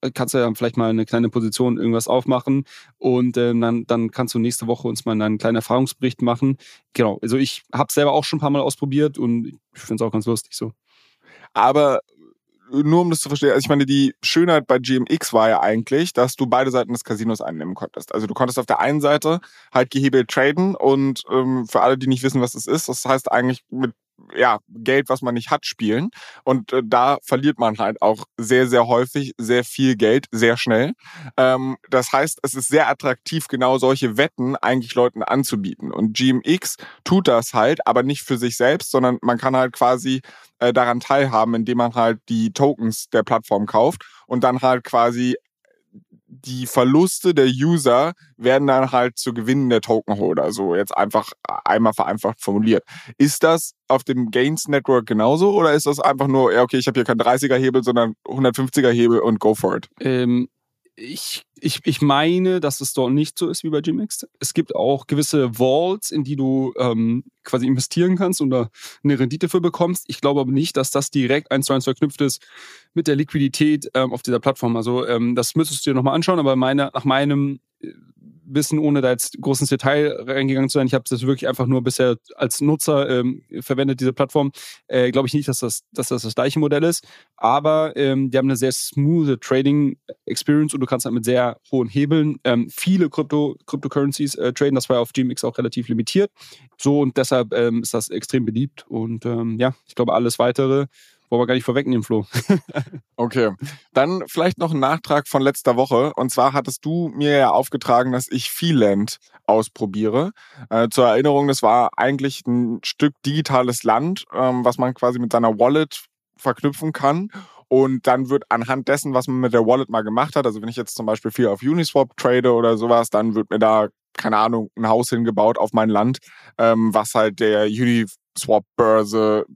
Äh, kannst du ja vielleicht mal eine kleine Position irgendwas aufmachen und äh, dann, dann kannst du nächste Woche uns mal einen kleinen Erfahrungsbericht machen. Genau, also ich habe selber auch schon ein paar Mal ausprobiert und ich finde es auch ganz lustig so. Aber nur um das zu verstehen, also ich meine, die Schönheit bei GMX war ja eigentlich, dass du beide Seiten des Casinos einnehmen konntest. Also du konntest auf der einen Seite halt gehebelt traden und ähm, für alle, die nicht wissen, was das ist, das heißt eigentlich mit ja, Geld, was man nicht hat, spielen. Und äh, da verliert man halt auch sehr, sehr häufig sehr viel Geld, sehr schnell. Ähm, das heißt, es ist sehr attraktiv, genau solche Wetten eigentlich Leuten anzubieten. Und GMX tut das halt, aber nicht für sich selbst, sondern man kann halt quasi äh, daran teilhaben, indem man halt die Tokens der Plattform kauft und dann halt quasi die Verluste der User werden dann halt zu Gewinnen der Tokenholder, so jetzt einfach einmal vereinfacht formuliert. Ist das auf dem Gains Network genauso oder ist das einfach nur, ja okay, ich habe hier keinen 30er Hebel, sondern 150er Hebel und go for it? Ähm, ich, ich, ich meine, dass es dort nicht so ist wie bei GMX. Es gibt auch gewisse Vaults, in die du ähm, quasi investieren kannst und da eine Rendite für bekommst. Ich glaube aber nicht, dass das direkt eins zu eins verknüpft ist mit der Liquidität ähm, auf dieser Plattform. Also ähm, das müsstest du dir nochmal anschauen, aber meine, nach meinem Wissen, ohne da jetzt groß ins Detail reingegangen zu sein. Ich habe das wirklich einfach nur bisher als Nutzer ähm, verwendet, diese Plattform. Äh, Glaube ich nicht, dass das, dass das das gleiche Modell ist. Aber ähm, die haben eine sehr smooth Trading Experience und du kannst halt mit sehr hohen Hebeln ähm, viele Crypto, Cryptocurrencies äh, traden. Das war auf GMX auch relativ limitiert. So und deshalb ähm, ist das extrem beliebt. Und ähm, ja, ich glaube, alles weitere wollen wir gar nicht vorwegnehmen, Flo. okay. Dann vielleicht noch ein Nachtrag von letzter Woche. Und zwar hattest du mir ja aufgetragen, dass ich Feeland ausprobiere. Äh, zur Erinnerung, das war eigentlich ein Stück digitales Land, ähm, was man quasi mit seiner Wallet verknüpfen kann. Und dann wird anhand dessen, was man mit der Wallet mal gemacht hat, also wenn ich jetzt zum Beispiel viel auf Uniswap trade oder sowas, dann wird mir da, keine Ahnung, ein Haus hingebaut auf mein Land, ähm, was halt der Uniswap-Börse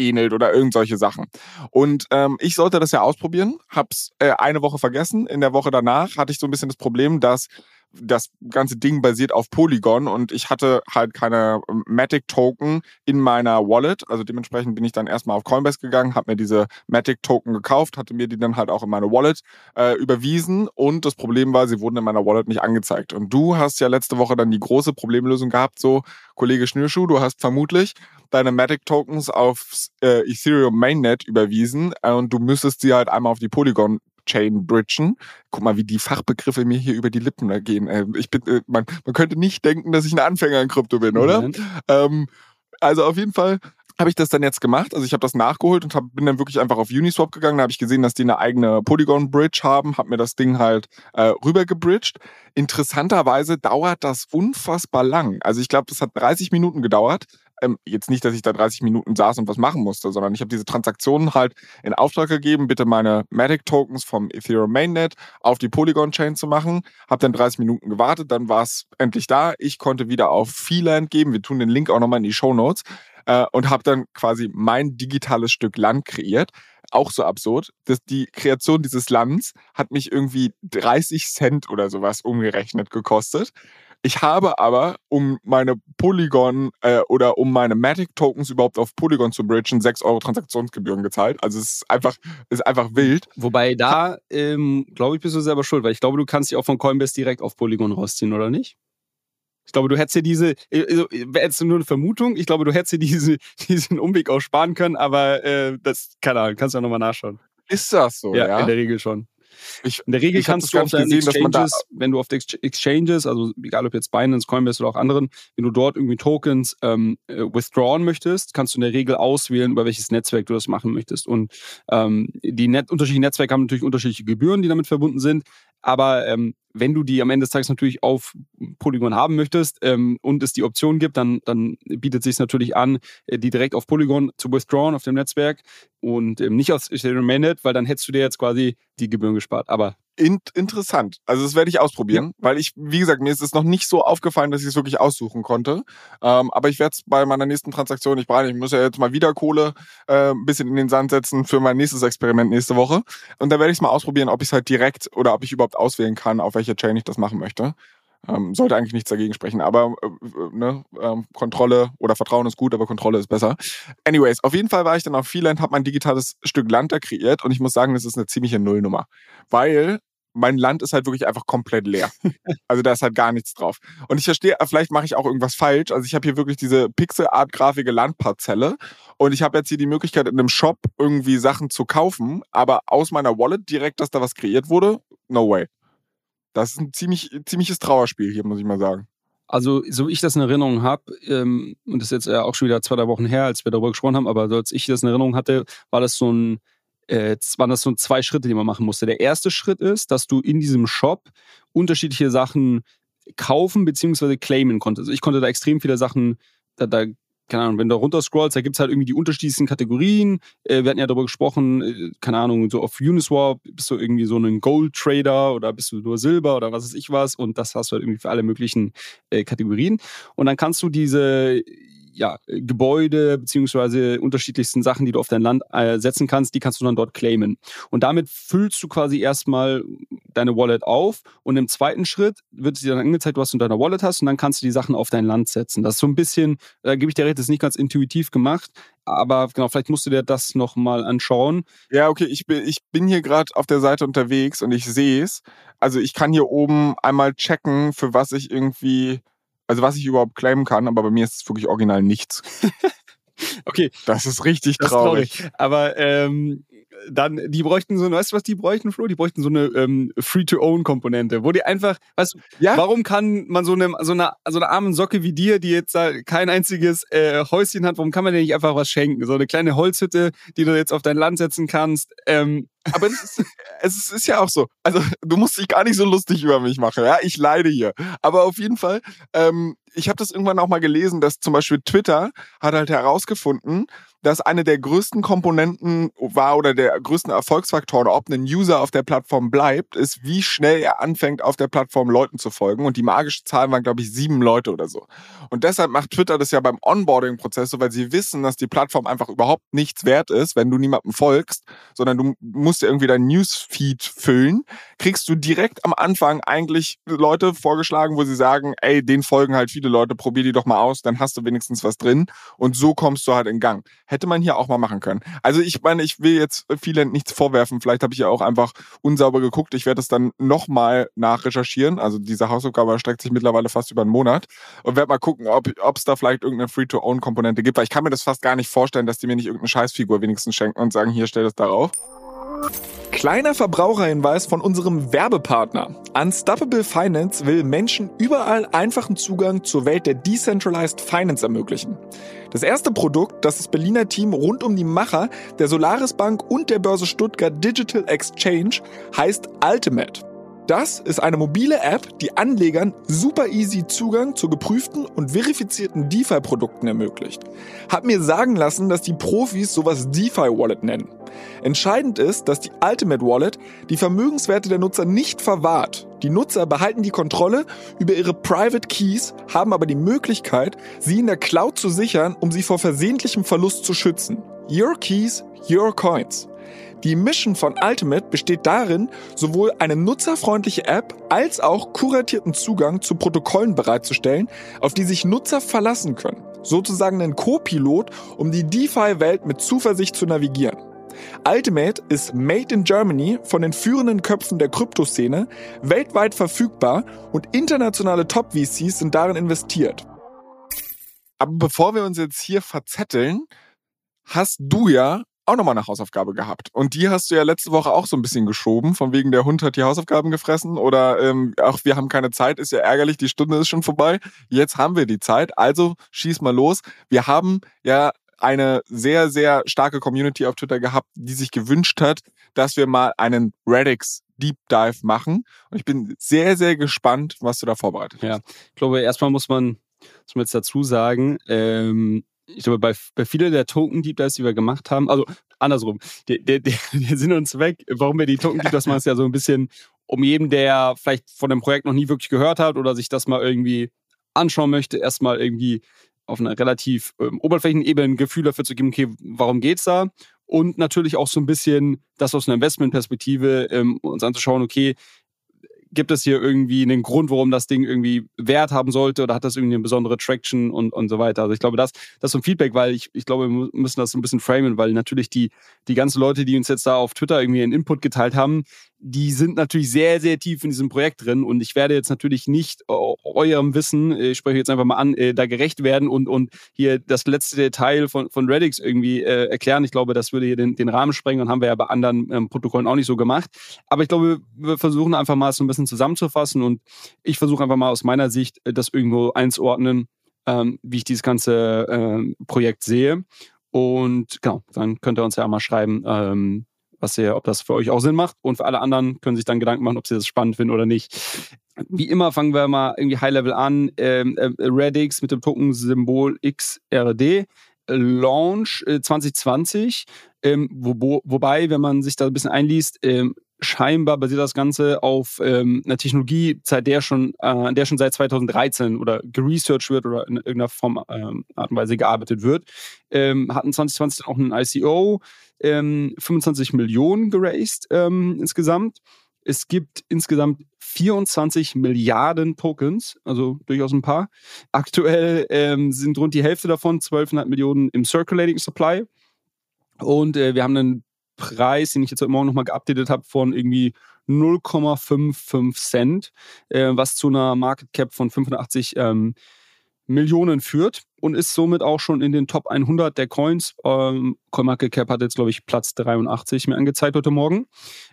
ähnelt oder irgend Sachen. Und ähm, ich sollte das ja ausprobieren, hab's äh, eine Woche vergessen. In der Woche danach hatte ich so ein bisschen das Problem, dass das ganze Ding basiert auf Polygon und ich hatte halt keine ähm, Matic Token in meiner Wallet. Also dementsprechend bin ich dann erstmal auf Coinbase gegangen, habe mir diese Matic Token gekauft, hatte mir die dann halt auch in meine Wallet äh, überwiesen und das Problem war, sie wurden in meiner Wallet nicht angezeigt. Und du hast ja letzte Woche dann die große Problemlösung gehabt, so Kollege Schnürschuh, du hast vermutlich deine Matic Tokens aufs äh, Ethereum Mainnet überwiesen äh, und du müsstest sie halt einmal auf die Polygon Chain bridgen. Guck mal, wie die Fachbegriffe mir hier über die Lippen da gehen. Ich bin, äh, man, man könnte nicht denken, dass ich ein Anfänger in Krypto bin, oder? Ähm, also auf jeden Fall habe ich das dann jetzt gemacht. Also ich habe das nachgeholt und hab, bin dann wirklich einfach auf Uniswap gegangen. Da habe ich gesehen, dass die eine eigene Polygon Bridge haben, habe mir das Ding halt äh, rüber gebridged. Interessanterweise dauert das unfassbar lang. Also ich glaube, das hat 30 Minuten gedauert ähm, jetzt nicht, dass ich da 30 Minuten saß und was machen musste, sondern ich habe diese Transaktionen halt in Auftrag gegeben, bitte meine Matic Tokens vom Ethereum Mainnet auf die Polygon Chain zu machen, habe dann 30 Minuten gewartet, dann war es endlich da. Ich konnte wieder auf Feeland geben. Wir tun den Link auch nochmal in die Show Notes äh, und habe dann quasi mein digitales Stück Land kreiert. Auch so absurd, dass die Kreation dieses Lands hat mich irgendwie 30 Cent oder sowas umgerechnet gekostet. Ich habe aber, um meine Polygon äh, oder um meine Matic-Tokens überhaupt auf Polygon zu bridgen, 6 Euro Transaktionsgebühren gezahlt. Also es ist einfach, ist einfach wild. Wobei da, ähm, glaube ich, bist du selber schuld, weil ich glaube, du kannst dich auch von Coinbase direkt auf Polygon rausziehen, oder nicht? Ich glaube, du hättest dir diese, äh, also, wäre jetzt nur eine Vermutung, ich glaube, du hättest dir diese, diesen Umweg auch sparen können, aber äh, das, keine Ahnung, kannst du ja nochmal nachschauen. Ist das so? Ja, ja, in der Regel schon. Ich, in der Regel kannst du auf deinen gesehen, Exchanges, wenn du auf den Exchanges, also egal ob jetzt Binance, Coinbase oder auch anderen, wenn du dort irgendwie Tokens ähm, äh, withdrawn möchtest, kannst du in der Regel auswählen, über welches Netzwerk du das machen möchtest. Und ähm, die Net unterschiedlichen Netzwerke haben natürlich unterschiedliche Gebühren, die damit verbunden sind. Aber ähm, wenn du die am Ende des Tages natürlich auf Polygon haben möchtest ähm, und es die Option gibt, dann, dann bietet es sich natürlich an, äh, die direkt auf Polygon zu withdrawn auf dem Netzwerk und ähm, nicht aus Ethereum Mainnet, weil dann hättest du dir jetzt quasi die Gebühren gespart. Aber in interessant. Also das werde ich ausprobieren, weil ich, wie gesagt, mir ist es noch nicht so aufgefallen, dass ich es wirklich aussuchen konnte. Ähm, aber ich werde es bei meiner nächsten Transaktion, ich brauche, ich muss ja jetzt mal wieder Kohle äh, ein bisschen in den Sand setzen für mein nächstes Experiment nächste Woche. Und da werde ich es mal ausprobieren, ob ich es halt direkt oder ob ich überhaupt auswählen kann, auf welcher Chain ich das machen möchte. Ähm, sollte eigentlich nichts dagegen sprechen, aber äh, ne, ähm, Kontrolle oder Vertrauen ist gut, aber Kontrolle ist besser. Anyways, auf jeden Fall war ich dann auf Freeland, habe mein digitales Stück Land da kreiert und ich muss sagen, das ist eine ziemliche Nullnummer, weil mein Land ist halt wirklich einfach komplett leer. Also da ist halt gar nichts drauf. Und ich verstehe, vielleicht mache ich auch irgendwas falsch. Also ich habe hier wirklich diese pixelartgrafige Landparzelle und ich habe jetzt hier die Möglichkeit in einem Shop irgendwie Sachen zu kaufen, aber aus meiner Wallet direkt, dass da was kreiert wurde, no way. Das ist ein ziemlich, ziemliches Trauerspiel hier, muss ich mal sagen. Also, so wie ich das in Erinnerung habe, ähm, und das ist jetzt ja auch schon wieder zwei, drei Wochen her, als wir darüber gesprochen haben, aber als ich das in Erinnerung hatte, war das so ein, äh, waren das so zwei Schritte, die man machen musste. Der erste Schritt ist, dass du in diesem Shop unterschiedliche Sachen kaufen bzw. claimen konntest. Also ich konnte da extrem viele Sachen, da, da keine Ahnung, wenn du runter scrollst, da gibt es halt irgendwie die unterschiedlichsten Kategorien. Äh, wir hatten ja darüber gesprochen, äh, keine Ahnung, so auf Uniswap bist du irgendwie so ein Gold-Trader oder bist du nur Silber oder was weiß ich was und das hast du halt irgendwie für alle möglichen äh, Kategorien. Und dann kannst du diese ja, Gebäude beziehungsweise unterschiedlichsten Sachen, die du auf dein Land äh, setzen kannst, die kannst du dann dort claimen. Und damit füllst du quasi erstmal deine Wallet auf und im zweiten Schritt wird dir dann angezeigt, was du in deiner Wallet hast und dann kannst du die Sachen auf dein Land setzen. Das ist so ein bisschen, da gebe ich dir recht, das ist nicht ganz intuitiv gemacht, aber genau, vielleicht musst du dir das nochmal anschauen. Ja, okay, ich bin, ich bin hier gerade auf der Seite unterwegs und ich sehe es. Also ich kann hier oben einmal checken, für was ich irgendwie also was ich überhaupt claimen kann, aber bei mir ist es wirklich original nichts. okay. Das ist richtig das traurig. Ist traurig. Aber ähm, dann, die bräuchten so, weißt du, was die bräuchten, Flo? Die bräuchten so eine ähm, Free-to-Own-Komponente, wo die einfach, weißt du, ja? warum kann man so eine, so eine, so eine arme Socke wie dir, die jetzt kein einziges äh, Häuschen hat, warum kann man dir nicht einfach was schenken? So eine kleine Holzhütte, die du jetzt auf dein Land setzen kannst. Ähm, aber es ist, es ist ja auch so. Also, du musst dich gar nicht so lustig über mich machen. Ja, ich leide hier. Aber auf jeden Fall, ähm, ich habe das irgendwann auch mal gelesen, dass zum Beispiel Twitter hat halt herausgefunden, dass eine der größten Komponenten war oder der größten Erfolgsfaktoren, ob ein User auf der Plattform bleibt, ist, wie schnell er anfängt, auf der Plattform Leuten zu folgen. Und die magische Zahl waren, glaube ich, sieben Leute oder so. Und deshalb macht Twitter das ja beim Onboarding-Prozess so, weil sie wissen, dass die Plattform einfach überhaupt nichts wert ist, wenn du niemandem folgst, sondern du musst irgendwie dein Newsfeed füllen, kriegst du direkt am Anfang eigentlich Leute vorgeschlagen, wo sie sagen, ey, den folgen halt viele Leute, probier die doch mal aus, dann hast du wenigstens was drin. Und so kommst du halt in Gang hätte man hier auch mal machen können. Also ich meine, ich will jetzt vielen nichts vorwerfen. Vielleicht habe ich ja auch einfach unsauber geguckt. Ich werde es dann nochmal nachrecherchieren. Also diese Hausaufgabe streckt sich mittlerweile fast über einen Monat und werde mal gucken, ob es da vielleicht irgendeine Free-to-Own-Komponente gibt. Weil ich kann mir das fast gar nicht vorstellen, dass die mir nicht irgendeine Scheißfigur wenigstens schenken und sagen, hier, stell das darauf. Kleiner Verbraucherhinweis von unserem Werbepartner. Unstoppable Finance will Menschen überall einfachen Zugang zur Welt der Decentralized Finance ermöglichen. Das erste Produkt, das das Berliner Team rund um die Macher der Solaris Bank und der Börse Stuttgart Digital Exchange heißt Ultimate. Das ist eine mobile App, die Anlegern super easy Zugang zu geprüften und verifizierten DeFi-Produkten ermöglicht. Hab mir sagen lassen, dass die Profis sowas DeFi-Wallet nennen. Entscheidend ist, dass die Ultimate Wallet die Vermögenswerte der Nutzer nicht verwahrt. Die Nutzer behalten die Kontrolle über ihre Private Keys, haben aber die Möglichkeit, sie in der Cloud zu sichern, um sie vor versehentlichem Verlust zu schützen. Your Keys, Your Coins. Die Mission von Ultimate besteht darin, sowohl eine nutzerfreundliche App als auch kuratierten Zugang zu Protokollen bereitzustellen, auf die sich Nutzer verlassen können. Sozusagen ein Co-Pilot, um die DeFi-Welt mit Zuversicht zu navigieren. Ultimate ist made in Germany von den führenden Köpfen der Kryptoszene, weltweit verfügbar und internationale Top-VCs sind darin investiert. Aber bevor wir uns jetzt hier verzetteln, hast du ja auch nochmal eine Hausaufgabe gehabt. Und die hast du ja letzte Woche auch so ein bisschen geschoben, von wegen der Hund hat die Hausaufgaben gefressen oder ähm, auch wir haben keine Zeit, ist ja ärgerlich, die Stunde ist schon vorbei. Jetzt haben wir die Zeit, also schieß mal los. Wir haben ja eine sehr, sehr starke Community auf Twitter gehabt, die sich gewünscht hat, dass wir mal einen Radix Deep Dive machen. Und ich bin sehr, sehr gespannt, was du da vorbereitet hast. Ja, ich glaube, erstmal muss man, muss man jetzt dazu sagen, ähm, ich glaube, bei, bei vielen der Token Deep Dives, die wir gemacht haben, also andersrum, der, der, der, der Sinn und Zweck, warum wir die Token Deep Dives machen, ist ja so ein bisschen, um jedem, der vielleicht von dem Projekt noch nie wirklich gehört hat oder sich das mal irgendwie anschauen möchte, erstmal irgendwie auf einer relativ ähm, Oberflächenebene ein Gefühl dafür zu geben, okay, warum geht's da? Und natürlich auch so ein bisschen das aus einer Investmentperspektive ähm, uns anzuschauen, okay, gibt es hier irgendwie einen Grund, warum das Ding irgendwie Wert haben sollte oder hat das irgendwie eine besondere Traction und, und so weiter. Also ich glaube, das, das ist so ein Feedback, weil ich, ich glaube, wir müssen das so ein bisschen framen, weil natürlich die, die ganzen Leute, die uns jetzt da auf Twitter irgendwie einen Input geteilt haben, die sind natürlich sehr, sehr tief in diesem Projekt drin und ich werde jetzt natürlich nicht äh, eurem Wissen, äh, ich spreche jetzt einfach mal an, äh, da gerecht werden und, und hier das letzte Detail von, von Redix irgendwie äh, erklären. Ich glaube, das würde hier den, den Rahmen sprengen und haben wir ja bei anderen ähm, Protokollen auch nicht so gemacht. Aber ich glaube, wir versuchen einfach mal so ein bisschen zusammenzufassen und ich versuche einfach mal aus meiner Sicht das irgendwo einzuordnen, ähm, wie ich dieses ganze äh, Projekt sehe. Und genau, dann könnt ihr uns ja mal schreiben, ähm, was ihr, ob das für euch auch Sinn macht. Und für alle anderen können sich dann Gedanken machen, ob sie das spannend finden oder nicht. Wie immer fangen wir mal irgendwie High-Level an. Ähm, äh, Radix mit dem Token-Symbol XRD. Launch äh, 2020. Ähm, wo, wobei, wenn man sich da ein bisschen einliest, ähm, scheinbar basiert das Ganze auf ähm, einer Technologie, seit der schon, äh, an der schon seit 2013 oder geresearched wird oder in irgendeiner Form ähm, Art und Weise gearbeitet wird. Ähm, hatten 2020 auch ein ICO, ähm, 25 Millionen geraced ähm, insgesamt. Es gibt insgesamt 24 Milliarden Tokens, also durchaus ein paar. Aktuell ähm, sind rund die Hälfte davon, 12,5 Millionen im Circulating Supply. Und äh, wir haben einen Preis, den ich jetzt heute Morgen nochmal geupdatet habe, von irgendwie 0,55 Cent, äh, was zu einer Market Cap von 85 ähm, Millionen führt und ist somit auch schon in den Top 100 der Coins. Ähm, CoinMarketCap hat jetzt, glaube ich, Platz 83 mir angezeigt heute Morgen.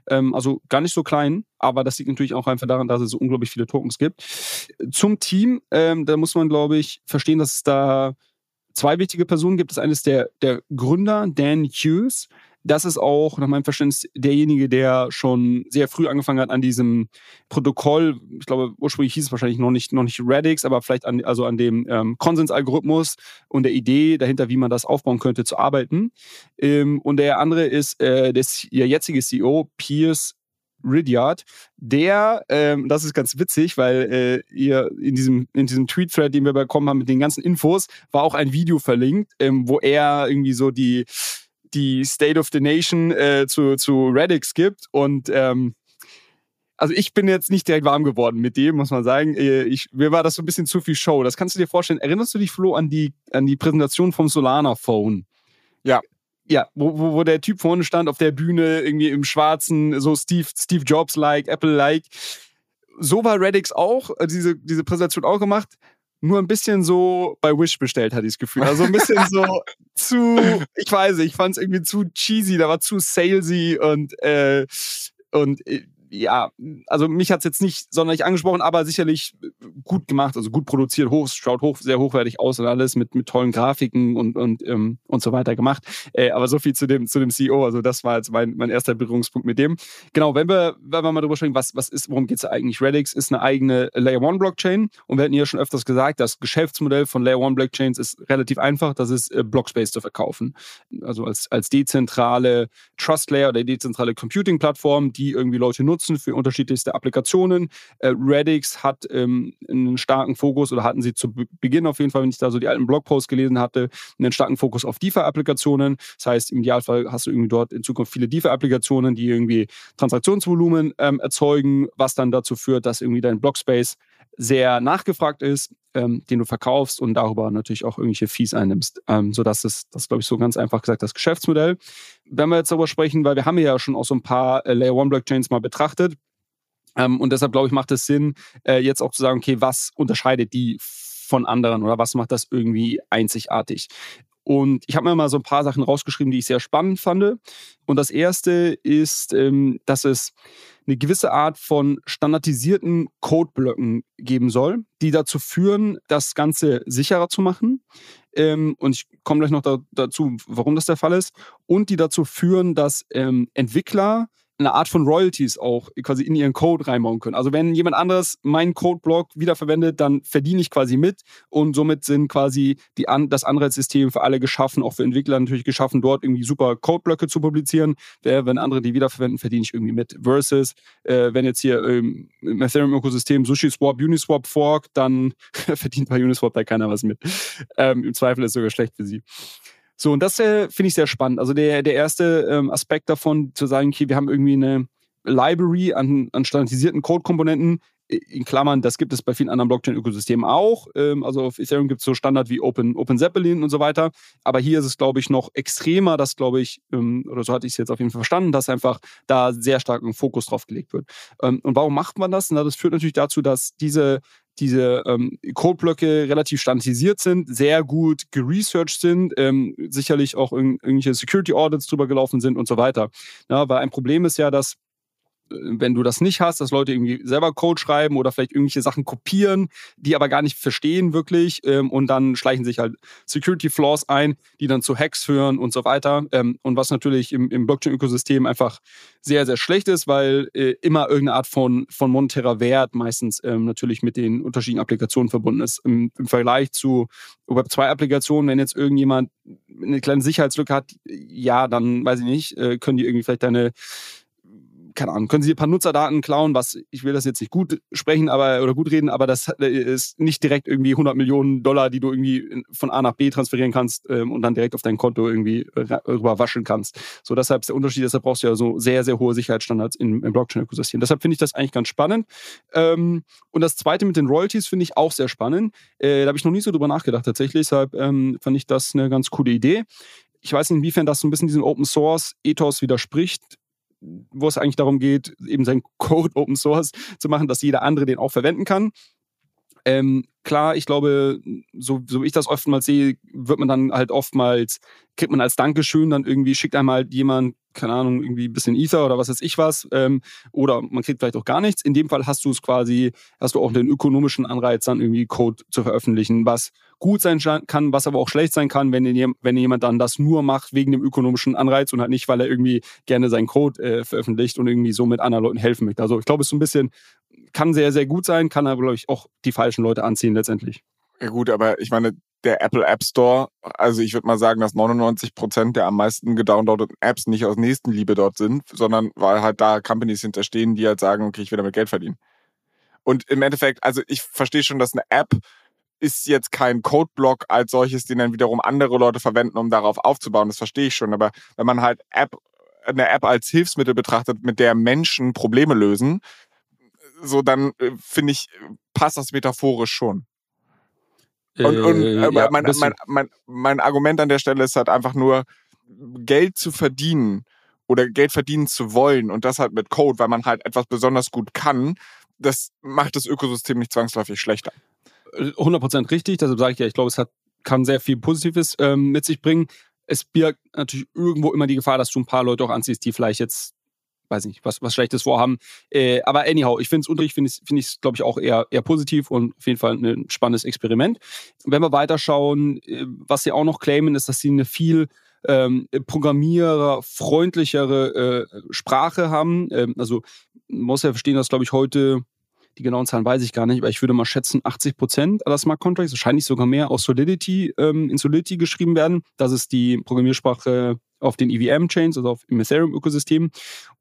Ähm, also gar nicht so klein, aber das liegt natürlich auch einfach daran, dass es so unglaublich viele Tokens gibt. Zum Team, ähm, da muss man, glaube ich, verstehen, dass es da zwei wichtige Personen gibt. Das eine ist der, der Gründer, Dan Hughes das ist auch nach meinem Verständnis derjenige, der schon sehr früh angefangen hat an diesem Protokoll. Ich glaube, ursprünglich hieß es wahrscheinlich noch nicht, noch nicht Radix, aber vielleicht an, also an dem ähm, Konsensalgorithmus und der Idee dahinter, wie man das aufbauen könnte, zu arbeiten. Ähm, und der andere ist äh, der, der jetzige CEO, Piers Ridyard, der, ähm, das ist ganz witzig, weil äh, ihr in diesem, in diesem Tweet-Thread, den wir bekommen haben mit den ganzen Infos, war auch ein Video verlinkt, ähm, wo er irgendwie so die die State of the Nation äh, zu, zu Radix gibt. Und ähm, also ich bin jetzt nicht direkt warm geworden mit dem, muss man sagen. Äh, ich, mir war das so ein bisschen zu viel Show. Das kannst du dir vorstellen. Erinnerst du dich, Flo, an die, an die Präsentation vom Solana Phone? Ja. Ja, wo, wo, wo der Typ vorne stand auf der Bühne, irgendwie im Schwarzen, so Steve, Steve Jobs-like, Apple-like. So war Radix auch, äh, diese, diese Präsentation auch gemacht nur ein bisschen so bei Wish bestellt, hatte ich das Gefühl. Also ein bisschen so zu, ich weiß nicht, ich fand es irgendwie zu cheesy, da war zu salesy und, äh, und äh, ja, also mich hat es jetzt nicht sonderlich angesprochen, aber sicherlich gut gemacht, also gut produziert, hoch, schaut hoch, sehr hochwertig aus und alles mit, mit tollen Grafiken und, und, ähm, und so weiter gemacht. Äh, aber so viel zu dem, zu dem CEO, also das war jetzt mein, mein erster Berührungspunkt mit dem. Genau, wenn wir, wenn wir mal drüber sprechen, was, was ist, worum geht es eigentlich? Redix ist eine eigene Layer One Blockchain und wir hatten ja schon öfters gesagt, das Geschäftsmodell von Layer One Blockchains ist relativ einfach, das ist äh, Blockspace zu verkaufen. Also als, als dezentrale Trust Layer oder dezentrale Computing Plattform, die irgendwie Leute nutzen nutzen für unterschiedlichste Applikationen. Äh, Radix hat ähm, einen starken Fokus oder hatten sie zu Beginn auf jeden Fall, wenn ich da so die alten Blogposts gelesen hatte, einen starken Fokus auf DeFi-Applikationen. Das heißt, im Idealfall hast du irgendwie dort in Zukunft viele DeFi-Applikationen, die irgendwie Transaktionsvolumen ähm, erzeugen, was dann dazu führt, dass irgendwie dein Blockspace sehr nachgefragt ist, ähm, den du verkaufst und darüber natürlich auch irgendwelche Fees einnimmst. Ähm, so dass es, das glaube ich so ganz einfach gesagt, das Geschäftsmodell. Wenn wir jetzt darüber sprechen, weil wir haben ja schon auch so ein paar äh, Layer One Blockchains mal betrachtet. Ähm, und deshalb glaube ich, macht es Sinn, äh, jetzt auch zu sagen, okay, was unterscheidet die von anderen oder was macht das irgendwie einzigartig? Und ich habe mir mal so ein paar Sachen rausgeschrieben, die ich sehr spannend fand. Und das erste ist, ähm, dass es eine gewisse Art von standardisierten Codeblöcken geben soll, die dazu führen, das Ganze sicherer zu machen. Ähm, und ich komme gleich noch da, dazu, warum das der Fall ist. Und die dazu führen, dass ähm, Entwickler eine Art von Royalties auch quasi in ihren Code reinbauen können. Also wenn jemand anderes meinen Codeblock wiederverwendet, dann verdiene ich quasi mit und somit sind quasi die das Anreizsystem für alle geschaffen, auch für Entwickler natürlich geschaffen, dort irgendwie super Codeblöcke zu publizieren. Wenn andere die wiederverwenden, verdiene ich irgendwie mit. Versus, äh, wenn jetzt hier ähm, im Ethereum-Ökosystem SushiSwap, Uniswap fork, dann verdient bei Uniswap da keiner was mit. Ähm, Im Zweifel ist es sogar schlecht für sie. So, und das äh, finde ich sehr spannend. Also der, der erste ähm, Aspekt davon, zu sagen, okay, wir haben irgendwie eine Library an, an standardisierten Code-Komponenten, in Klammern, das gibt es bei vielen anderen Blockchain-Ökosystemen auch. Ähm, also auf Ethereum gibt es so Standard wie Open, Open Zeppelin und so weiter. Aber hier ist es, glaube ich, noch extremer, dass, glaube ich, ähm, oder so hatte ich es jetzt auf jeden Fall verstanden, dass einfach da sehr stark ein Fokus drauf gelegt wird. Ähm, und warum macht man das? Na, das führt natürlich dazu, dass diese diese ähm, Codeblöcke relativ standardisiert sind, sehr gut geresearched sind, ähm, sicherlich auch irgendwelche Security Audits drüber gelaufen sind und so weiter. Ja, weil ein Problem ist ja, dass wenn du das nicht hast, dass Leute irgendwie selber Code schreiben oder vielleicht irgendwelche Sachen kopieren, die aber gar nicht verstehen wirklich ähm, und dann schleichen sich halt Security Flaws ein, die dann zu Hacks führen und so weiter. Ähm, und was natürlich im, im Blockchain-Ökosystem einfach sehr, sehr schlecht ist, weil äh, immer irgendeine Art von, von monetärer Wert meistens ähm, natürlich mit den unterschiedlichen Applikationen verbunden ist. Im, im Vergleich zu Web2-Applikationen, wenn jetzt irgendjemand eine kleine Sicherheitslücke hat, ja, dann weiß ich nicht, äh, können die irgendwie vielleicht deine keine Ahnung, können Sie ein paar Nutzerdaten klauen, was, ich will das jetzt nicht gut sprechen, aber, oder gut reden, aber das ist nicht direkt irgendwie 100 Millionen Dollar, die du irgendwie von A nach B transferieren kannst ähm, und dann direkt auf dein Konto irgendwie rüberwaschen kannst. So, deshalb ist der Unterschied, deshalb brauchst du ja so sehr, sehr hohe Sicherheitsstandards im, im Blockchain-Ökosystem. Deshalb finde ich das eigentlich ganz spannend. Ähm, und das zweite mit den Royalties finde ich auch sehr spannend. Äh, da habe ich noch nie so drüber nachgedacht tatsächlich, deshalb ähm, fand ich das eine ganz coole Idee. Ich weiß nicht, inwiefern das so ein bisschen diesem Open Source Ethos widerspricht wo es eigentlich darum geht, eben seinen Code Open Source zu machen, dass jeder andere den auch verwenden kann. Ähm, klar, ich glaube, so, so ich das oftmals sehe, wird man dann halt oftmals, kriegt man als Dankeschön dann irgendwie, schickt einmal jemand, keine Ahnung, irgendwie ein bisschen Ether oder was weiß ich was, ähm, oder man kriegt vielleicht auch gar nichts. In dem Fall hast du es quasi, hast du auch den ökonomischen Anreiz, dann irgendwie Code zu veröffentlichen, was gut sein kann, was aber auch schlecht sein kann, wenn, wenn jemand dann das nur macht wegen dem ökonomischen Anreiz und halt nicht, weil er irgendwie gerne seinen Code äh, veröffentlicht und irgendwie so mit anderen Leuten helfen möchte. Also ich glaube, es ist so ein bisschen kann sehr, sehr gut sein, kann aber, glaube ich, auch die falschen Leute anziehen letztendlich. Ja gut, aber ich meine, der Apple App Store, also ich würde mal sagen, dass 99 Prozent der am meisten gedownloadeten Apps nicht aus Nächstenliebe dort sind, sondern weil halt da Companies hinterstehen, die halt sagen, okay, ich will damit Geld verdienen. Und im Endeffekt, also ich verstehe schon, dass eine App ist jetzt kein Codeblock als solches, den dann wiederum andere Leute verwenden, um darauf aufzubauen. Das verstehe ich schon. Aber wenn man halt App, eine App als Hilfsmittel betrachtet, mit der Menschen Probleme lösen, so dann äh, finde ich, passt das metaphorisch schon. Und, und äh, äh ja, mein, mein, mein, mein Argument an der Stelle ist halt einfach nur, Geld zu verdienen oder Geld verdienen zu wollen und das halt mit Code, weil man halt etwas besonders gut kann, das macht das Ökosystem nicht zwangsläufig schlechter. 100% richtig, deshalb sage ich ja, ich glaube, es hat, kann sehr viel Positives ähm, mit sich bringen. Es birgt natürlich irgendwo immer die Gefahr, dass du ein paar Leute auch anziehst, die vielleicht jetzt weiß nicht, was, was Schlechtes vorhaben. Äh, aber anyhow, ich finde es unterricht, finde ich es, find glaube ich, auch eher, eher positiv und auf jeden Fall ein spannendes Experiment. Wenn wir weiterschauen, äh, was sie auch noch claimen, ist, dass sie eine viel ähm, programmiererfreundlichere äh, Sprache haben. Ähm, also muss ja verstehen, dass, glaube ich, heute die genauen Zahlen weiß ich gar nicht, aber ich würde mal schätzen, 80 Prozent aller Smart Contracts, wahrscheinlich sogar mehr, aus Solidity, ähm, in Solidity geschrieben werden. Das ist die Programmiersprache auf den EVM-Chains, also auf im Ethereum-Ökosystem.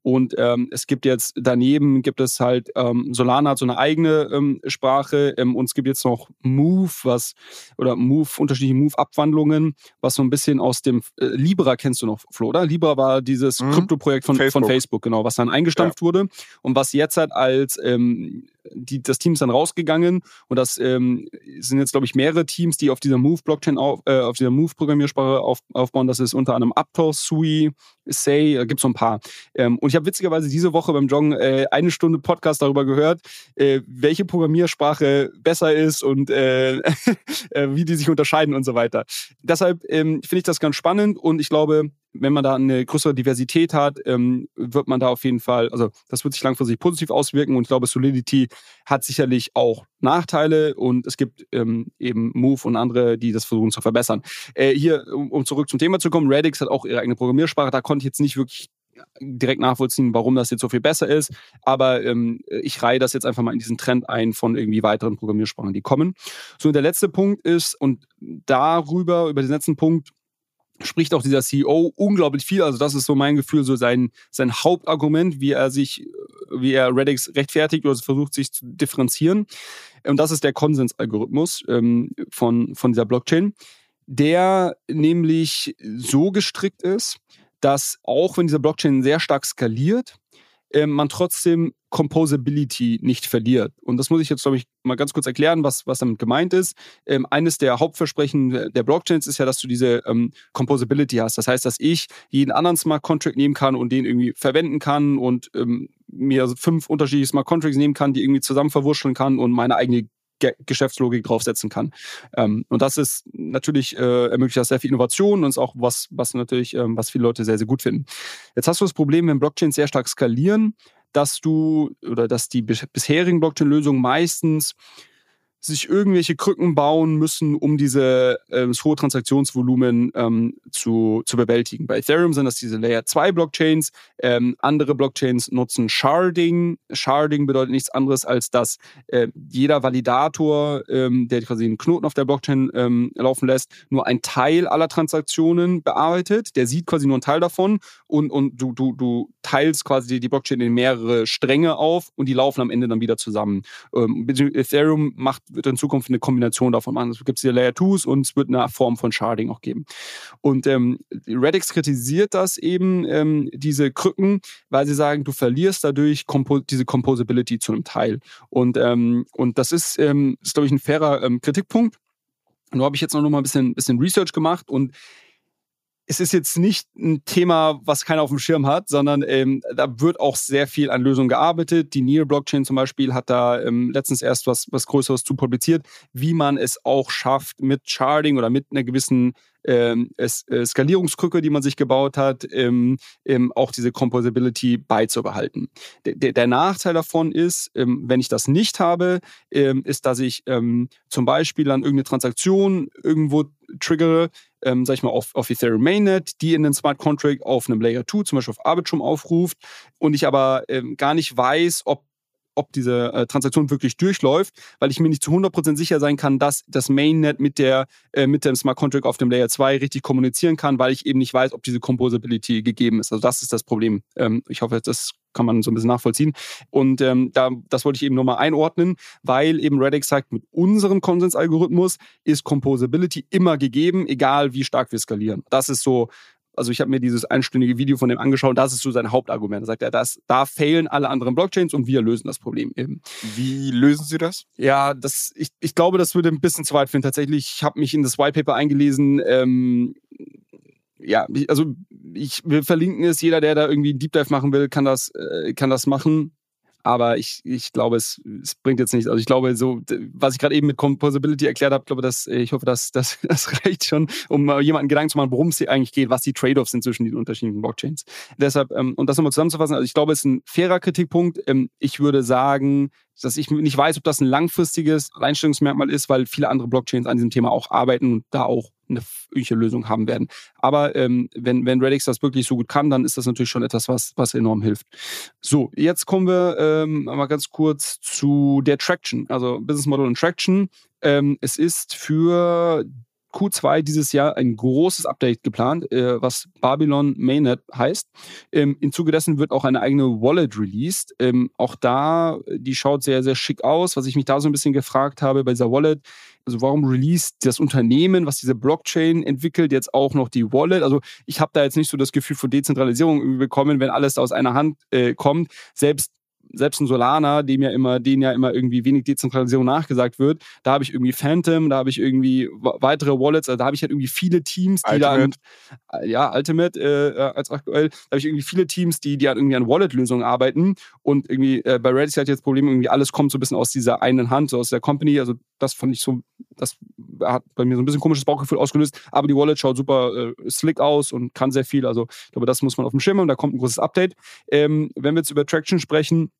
Und ähm, es gibt jetzt daneben gibt es halt ähm, Solana hat so eine eigene ähm, Sprache ähm, und es gibt jetzt noch Move, was oder Move unterschiedliche Move-Abwandlungen, was so ein bisschen aus dem äh, Libra kennst du noch, Flo, oder? Libra war dieses mhm. Krypto-Projekt von Facebook. von Facebook, genau, was dann eingestampft ja. wurde und was jetzt halt als ähm, die, das Team ist dann rausgegangen und das ähm, sind jetzt, glaube ich, mehrere Teams, die auf dieser Move-Blockchain, auf, äh, auf dieser Move-Programmiersprache auf, aufbauen. Das ist unter anderem Aptos, Sui, Say, da gibt es so ein paar. Ähm, und ich habe witzigerweise diese Woche beim Joggen äh, eine Stunde Podcast darüber gehört, äh, welche Programmiersprache besser ist und äh, äh wie die sich unterscheiden und so weiter. Deshalb ähm, finde ich das ganz spannend und ich glaube, wenn man da eine größere Diversität hat, ähm, wird man da auf jeden Fall, also das wird sich langfristig positiv auswirken und ich glaube, Solidity hat sicherlich auch Nachteile und es gibt ähm, eben Move und andere, die das versuchen zu verbessern. Äh, hier, um, um, zurück zum Thema zu kommen, Radix hat auch ihre eigene Programmiersprache, da konnte ich jetzt nicht wirklich direkt nachvollziehen, warum das jetzt so viel besser ist. Aber ähm, ich reihe das jetzt einfach mal in diesen Trend ein von irgendwie weiteren Programmiersprachen, die kommen. So, und der letzte Punkt ist, und darüber, über den letzten Punkt, spricht auch dieser CEO unglaublich viel. Also das ist so mein Gefühl, so sein, sein Hauptargument, wie er sich, wie er Redix rechtfertigt oder versucht, sich zu differenzieren. Und das ist der Konsensalgorithmus ähm, von, von dieser Blockchain, der nämlich so gestrickt ist, dass auch wenn diese Blockchain sehr stark skaliert, äh, man trotzdem Composability nicht verliert. Und das muss ich jetzt, glaube ich, mal ganz kurz erklären, was, was damit gemeint ist. Ähm, eines der Hauptversprechen der Blockchains ist ja, dass du diese ähm, Composability hast. Das heißt, dass ich jeden anderen Smart Contract nehmen kann und den irgendwie verwenden kann und ähm, mir fünf unterschiedliche Smart Contracts nehmen kann, die irgendwie zusammen verwurschteln kann und meine eigene Ge Geschäftslogik draufsetzen kann. Ähm, und das ist natürlich äh, ermöglicht das sehr viel Innovation und ist auch was, was natürlich, ähm, was viele Leute sehr, sehr gut finden. Jetzt hast du das Problem, wenn Blockchains sehr stark skalieren, dass du oder dass die bisherigen Blockchain-Lösungen meistens sich irgendwelche Krücken bauen müssen, um diese äh, das hohe Transaktionsvolumen ähm, zu, zu bewältigen. Bei Ethereum sind das diese Layer 2 Blockchains. Ähm, andere Blockchains nutzen Sharding. Sharding bedeutet nichts anderes, als dass äh, jeder Validator, ähm, der quasi einen Knoten auf der Blockchain ähm, laufen lässt, nur ein Teil aller Transaktionen bearbeitet. Der sieht quasi nur einen Teil davon und, und du, du, du teilst quasi die Blockchain in mehrere Stränge auf und die laufen am Ende dann wieder zusammen. Ähm, Ethereum macht wird in Zukunft eine Kombination davon machen. Es gibt hier Layer 2s und es wird eine Form von Sharding auch geben. Und ähm, Redix kritisiert das eben, ähm, diese Krücken, weil sie sagen, du verlierst dadurch Compo diese Composability zu einem Teil. Und, ähm, und das ist, ähm, ist glaube ich, ein fairer ähm, Kritikpunkt. Nur habe ich jetzt noch mal ein bisschen, bisschen Research gemacht und es ist jetzt nicht ein Thema, was keiner auf dem Schirm hat, sondern ähm, da wird auch sehr viel an Lösungen gearbeitet. Die Near Blockchain zum Beispiel hat da ähm, letztens erst was, was Größeres zu publiziert, wie man es auch schafft, mit Sharding oder mit einer gewissen ähm, es, äh, Skalierungskrücke, die man sich gebaut hat, ähm, ähm, auch diese Composability beizubehalten. D der Nachteil davon ist, ähm, wenn ich das nicht habe, ähm, ist, dass ich ähm, zum Beispiel an irgendeine Transaktion irgendwo triggere, ähm, sag ich mal, auf, auf Ethereum Mainnet, die in den Smart Contract auf einem Layer 2, zum Beispiel auf Arbitrum aufruft. Und ich aber ähm, gar nicht weiß, ob ob diese äh, Transaktion wirklich durchläuft, weil ich mir nicht zu 100% sicher sein kann, dass das Mainnet mit, der, äh, mit dem Smart Contract auf dem Layer 2 richtig kommunizieren kann, weil ich eben nicht weiß, ob diese Composability gegeben ist. Also das ist das Problem. Ähm, ich hoffe, das kann man so ein bisschen nachvollziehen. Und ähm, da, das wollte ich eben nochmal einordnen, weil eben Redix sagt, mit unserem Konsensalgorithmus ist Composability immer gegeben, egal wie stark wir skalieren. Das ist so also ich habe mir dieses einstündige Video von dem angeschaut, das ist so sein Hauptargument. Da sagt er, das, da fehlen alle anderen Blockchains und wir lösen das Problem eben. Wie lösen Sie das? Ja, das, ich, ich glaube, das würde ein bisschen zu weit führen. Tatsächlich, ich habe mich in das White Paper eingelesen. Ähm, ja, also ich, wir verlinken es. Jeder, der da irgendwie Deep Dive machen will, kann das, äh, kann das machen. Aber ich, ich glaube, es, es bringt jetzt nichts. Also ich glaube, so, was ich gerade eben mit Composability erklärt habe, glaube, dass, ich hoffe, dass, dass das reicht schon, um jemanden Gedanken zu machen, worum es hier eigentlich geht, was die Trade-offs sind zwischen den unterschiedlichen Blockchains. Deshalb, ähm, und das nochmal zusammenzufassen, also ich glaube, es ist ein fairer Kritikpunkt. Ähm, ich würde sagen, dass ich nicht weiß, ob das ein langfristiges Alleinstellungsmerkmal ist, weil viele andere Blockchains an diesem Thema auch arbeiten und da auch eine irgendwelche Lösung haben werden. Aber ähm, wenn, wenn Redix das wirklich so gut kann, dann ist das natürlich schon etwas, was, was enorm hilft. So, jetzt kommen wir ähm, mal ganz kurz zu der Traction, also Business Model und Traction. Ähm, es ist für Q2 dieses Jahr ein großes Update geplant, äh, was Babylon Mainnet heißt. Ähm, Im Zuge dessen wird auch eine eigene Wallet released. Ähm, auch da, die schaut sehr, sehr schick aus. Was ich mich da so ein bisschen gefragt habe bei dieser Wallet, also warum released das Unternehmen, was diese Blockchain entwickelt, jetzt auch noch die Wallet? Also ich habe da jetzt nicht so das Gefühl von Dezentralisierung bekommen, wenn alles aus einer Hand äh, kommt. Selbst selbst ein Solana, dem ja immer, denen ja immer irgendwie wenig Dezentralisierung nachgesagt wird, da habe ich irgendwie Phantom, da habe ich irgendwie weitere Wallets, also da habe ich halt irgendwie viele Teams, die Ultimate. da an, ja, Ultimate äh, äh, als aktuell, da habe ich irgendwie viele Teams, die, die halt irgendwie an Wallet-Lösungen arbeiten und irgendwie äh, bei Redis hat jetzt das Problem, irgendwie alles kommt so ein bisschen aus dieser einen Hand, so aus der Company, also das fand ich so, das hat bei mir so ein bisschen komisches Bauchgefühl ausgelöst, aber die Wallet schaut super äh, slick aus und kann sehr viel, also ich glaube, das muss man auf dem Schirm haben, da kommt ein großes Update. Ähm, wenn wir jetzt über Traction sprechen,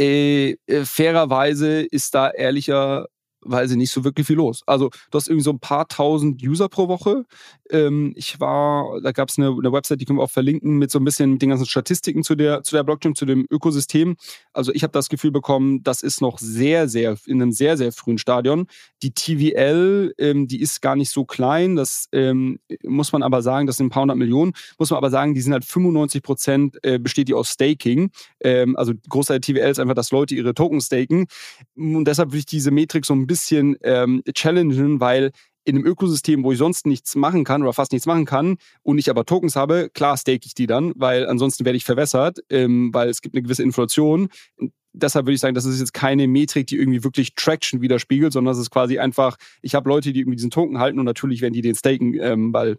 äh, äh, fairerweise ist da ehrlicher weil sie nicht so wirklich viel los. Also du hast irgendwie so ein paar tausend User pro Woche. Ähm, ich war, da gab es eine, eine, Website, die können wir auch verlinken, mit so ein bisschen mit den ganzen Statistiken zu der, zu der Blockchain, zu dem Ökosystem. Also ich habe das Gefühl bekommen, das ist noch sehr, sehr, in einem sehr, sehr frühen Stadion. Die TVL, ähm, die ist gar nicht so klein, das ähm, muss man aber sagen, das sind ein paar hundert Millionen, muss man aber sagen, die sind halt 95 Prozent äh, besteht die aus Staking. Ähm, also Großteil der TVL ist einfach, dass Leute ihre Token staken. Und deshalb würde ich diese Metrik so ein bisschen bisschen ähm, challengen, weil in einem Ökosystem, wo ich sonst nichts machen kann oder fast nichts machen kann und ich aber Tokens habe, klar stake ich die dann, weil ansonsten werde ich verwässert, ähm, weil es gibt eine gewisse Inflation. Und deshalb würde ich sagen, das ist jetzt keine Metrik, die irgendwie wirklich Traction widerspiegelt, sondern es ist quasi einfach, ich habe Leute, die irgendwie diesen Token halten und natürlich werden die den staken, ähm, weil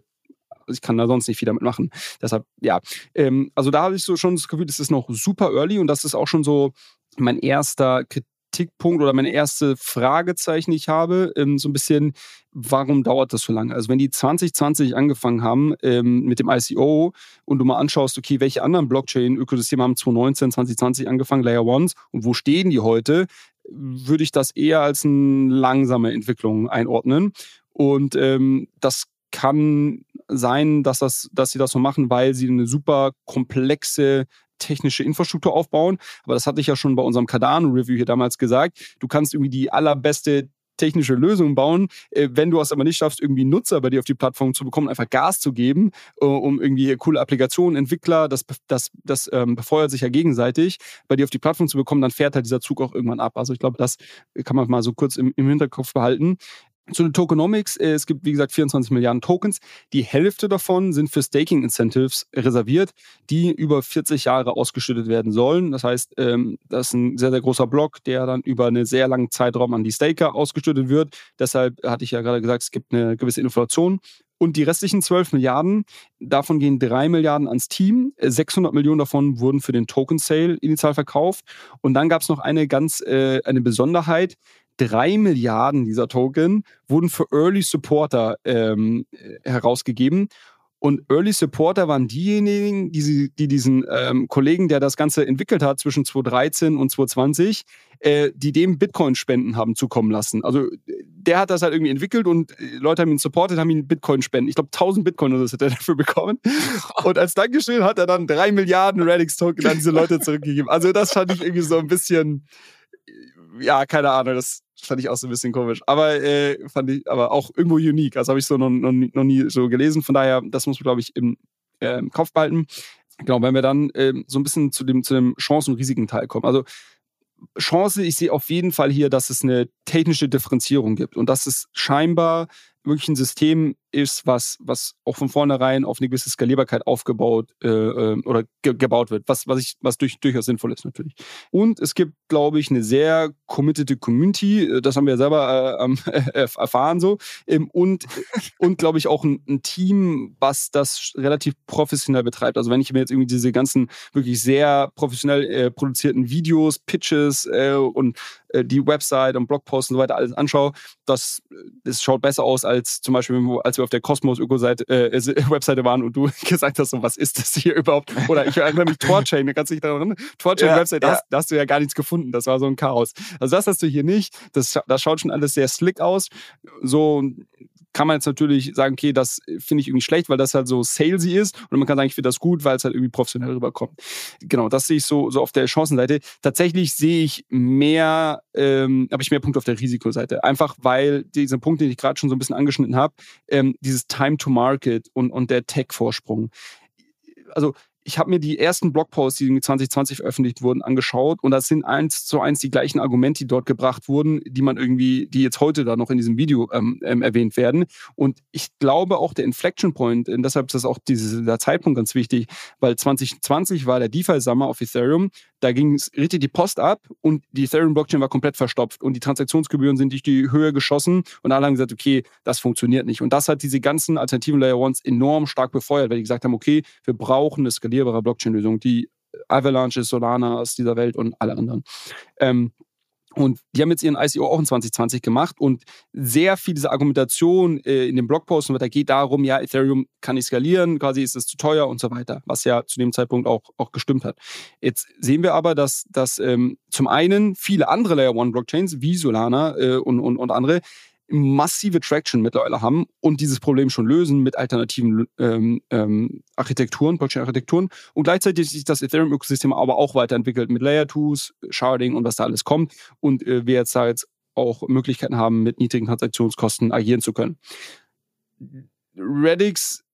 ich kann da sonst nicht viel damit machen. Deshalb, ja. Ähm, also da habe ich so schon das Gefühl, das ist noch super early und das ist auch schon so mein erster Kritik Kritikpunkt oder mein erste Fragezeichen, die ich habe, ähm, so ein bisschen, warum dauert das so lange? Also wenn die 2020 angefangen haben ähm, mit dem ICO und du mal anschaust, okay, welche anderen Blockchain-Ökosysteme haben 2019, 2020 angefangen, Layer Ones und wo stehen die heute, würde ich das eher als eine langsame Entwicklung einordnen. Und ähm, das kann sein, dass, das, dass sie das so machen, weil sie eine super komplexe technische Infrastruktur aufbauen. Aber das hatte ich ja schon bei unserem Cardano-Review hier damals gesagt. Du kannst irgendwie die allerbeste technische Lösung bauen. Äh, wenn du es aber nicht schaffst, irgendwie Nutzer bei dir auf die Plattform zu bekommen, einfach Gas zu geben, äh, um irgendwie coole Applikationen, Entwickler, das, das, das ähm, befeuert sich ja gegenseitig, bei dir auf die Plattform zu bekommen, dann fährt halt dieser Zug auch irgendwann ab. Also ich glaube, das kann man mal so kurz im, im Hinterkopf behalten. Zu den Tokenomics, äh, es gibt wie gesagt 24 Milliarden Tokens. Die Hälfte davon sind für Staking Incentives reserviert, die über 40 Jahre ausgeschüttet werden sollen. Das heißt, ähm, das ist ein sehr, sehr großer Block, der dann über einen sehr langen Zeitraum an die Staker ausgeschüttet wird. Deshalb hatte ich ja gerade gesagt, es gibt eine gewisse Inflation. Und die restlichen 12 Milliarden, davon gehen 3 Milliarden ans Team. 600 Millionen davon wurden für den Token Sale initial verkauft. Und dann gab es noch eine ganz äh, eine Besonderheit drei Milliarden dieser Token wurden für Early Supporter ähm, herausgegeben. Und Early Supporter waren diejenigen, die, die diesen ähm, Kollegen, der das Ganze entwickelt hat zwischen 2013 und 2020, äh, die dem Bitcoin-Spenden haben zukommen lassen. Also der hat das halt irgendwie entwickelt und äh, Leute haben ihn supportet, haben ihn Bitcoin-Spenden. Ich glaube, 1000 Bitcoin oder so hat er dafür bekommen. Und als Dankeschön hat er dann drei Milliarden Radix-Token an diese Leute zurückgegeben. Also das fand ich irgendwie so ein bisschen, ja, keine Ahnung, das fand ich auch so ein bisschen komisch. Aber äh, fand ich aber auch irgendwo unique. Also habe ich so noch, noch, noch, nie so gelesen. Von daher, das muss man, glaube ich, im, äh, im Kopf behalten. Genau, wenn wir dann äh, so ein bisschen zu dem, zu dem Chancen- und Risiken-Teil kommen. Also Chance, ich sehe auf jeden Fall hier, dass es eine technische Differenzierung gibt und dass es scheinbar wirklich ein System ist, was, was auch von vornherein auf eine gewisse Skalierbarkeit aufgebaut äh, ähm, oder ge gebaut wird, was, was, ich, was durch, durchaus sinnvoll ist natürlich. Und es gibt, glaube ich, eine sehr committed Community, äh, das haben wir selber äh, äh, erfahren so, ähm, und, und glaube ich auch ein, ein, Team, was das relativ professionell betreibt. Also wenn ich mir jetzt irgendwie diese ganzen wirklich sehr professionell äh, produzierten Videos, Pitches äh, und die Website und Blogposts und so weiter alles anschaue, das, das schaut besser aus als zum Beispiel, als wir auf der Cosmos Öko-Webseite äh, waren und du gesagt hast, so, was ist das hier überhaupt? Oder ich erinnere mich Torchain, da kannst du dich daran erinnern? Torchain-Website, ja, ja. da, da, hast du ja gar nichts gefunden. Das war so ein Chaos. Also das hast du hier nicht. Das, das schaut schon alles sehr slick aus. So kann man jetzt natürlich sagen, okay, das finde ich irgendwie schlecht, weil das halt so salesy ist. Und man kann sagen, ich finde das gut, weil es halt irgendwie professionell rüberkommt. Genau, das sehe ich so, so auf der Chancenseite. Tatsächlich sehe ich mehr, ähm, habe ich mehr Punkte auf der Risikoseite. Einfach weil diese Punkte, die ich gerade schon so ein bisschen angeschnitten habe, ähm, dieses Time to Market und, und der Tech-Vorsprung. Also ich habe mir die ersten Blogposts, die 2020 veröffentlicht wurden, angeschaut und das sind eins zu eins die gleichen Argumente, die dort gebracht wurden, die man irgendwie, die jetzt heute da noch in diesem Video ähm, ähm, erwähnt werden. Und ich glaube auch der Inflection Point, deshalb ist das auch dieser Zeitpunkt ganz wichtig, weil 2020 war der DeFi-Summer auf Ethereum, da ging es richtig die Post ab und die Ethereum-Blockchain war komplett verstopft und die Transaktionsgebühren sind durch die Höhe geschossen und alle haben gesagt, okay, das funktioniert nicht. Und das hat diese ganzen alternativen Layer Ones enorm stark befeuert, weil die gesagt haben, okay, wir brauchen eine skalierbare Blockchain-Lösung, die Avalanche, Solana aus dieser Welt und alle anderen. Ähm, und die haben jetzt ihren ICO auch in 2020 gemacht und sehr viel dieser Argumentation äh, in den Blogposten weiter geht darum, ja, Ethereum kann nicht skalieren, quasi ist es zu teuer und so weiter, was ja zu dem Zeitpunkt auch, auch gestimmt hat. Jetzt sehen wir aber, dass, dass ähm, zum einen viele andere Layer One Blockchains wie Solana äh, und, und, und andere massive Traction mittlerweile haben und dieses Problem schon lösen mit alternativen ähm, ähm, Architekturen, Blockchain-Architekturen und gleichzeitig sich das Ethereum-Ökosystem aber auch weiterentwickelt mit Layer 2s, Sharding und was da alles kommt und äh, wir jetzt da jetzt auch Möglichkeiten haben, mit niedrigen Transaktionskosten agieren zu können. Redix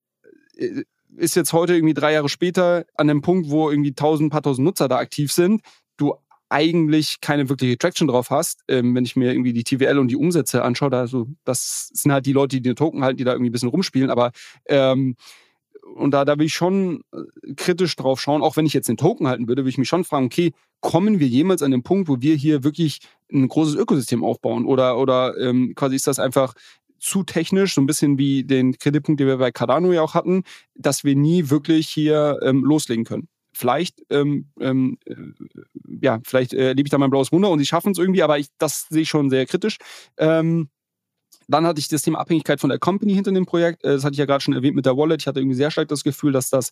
äh, ist jetzt heute irgendwie drei Jahre später an dem Punkt, wo irgendwie tausend, paar tausend Nutzer da aktiv sind. Du eigentlich keine wirkliche Traction drauf hast, ähm, wenn ich mir irgendwie die TWL und die Umsätze anschaue, da so, das sind halt die Leute, die den Token halten, die da irgendwie ein bisschen rumspielen, aber ähm, und da, da will ich schon äh, kritisch drauf schauen, auch wenn ich jetzt den Token halten würde, würde ich mich schon fragen, okay, kommen wir jemals an den Punkt, wo wir hier wirklich ein großes Ökosystem aufbauen? Oder, oder ähm, quasi ist das einfach zu technisch, so ein bisschen wie den Kreditpunkt, den wir bei Cardano ja auch hatten, dass wir nie wirklich hier ähm, loslegen können vielleicht ähm, ähm, ja, vielleicht äh, lebe ich da mein blaues Wunder und sie schaffen es irgendwie, aber ich, das sehe ich schon sehr kritisch. Ähm, dann hatte ich das Thema Abhängigkeit von der Company hinter dem Projekt. Äh, das hatte ich ja gerade schon erwähnt mit der Wallet. Ich hatte irgendwie sehr stark das Gefühl, dass das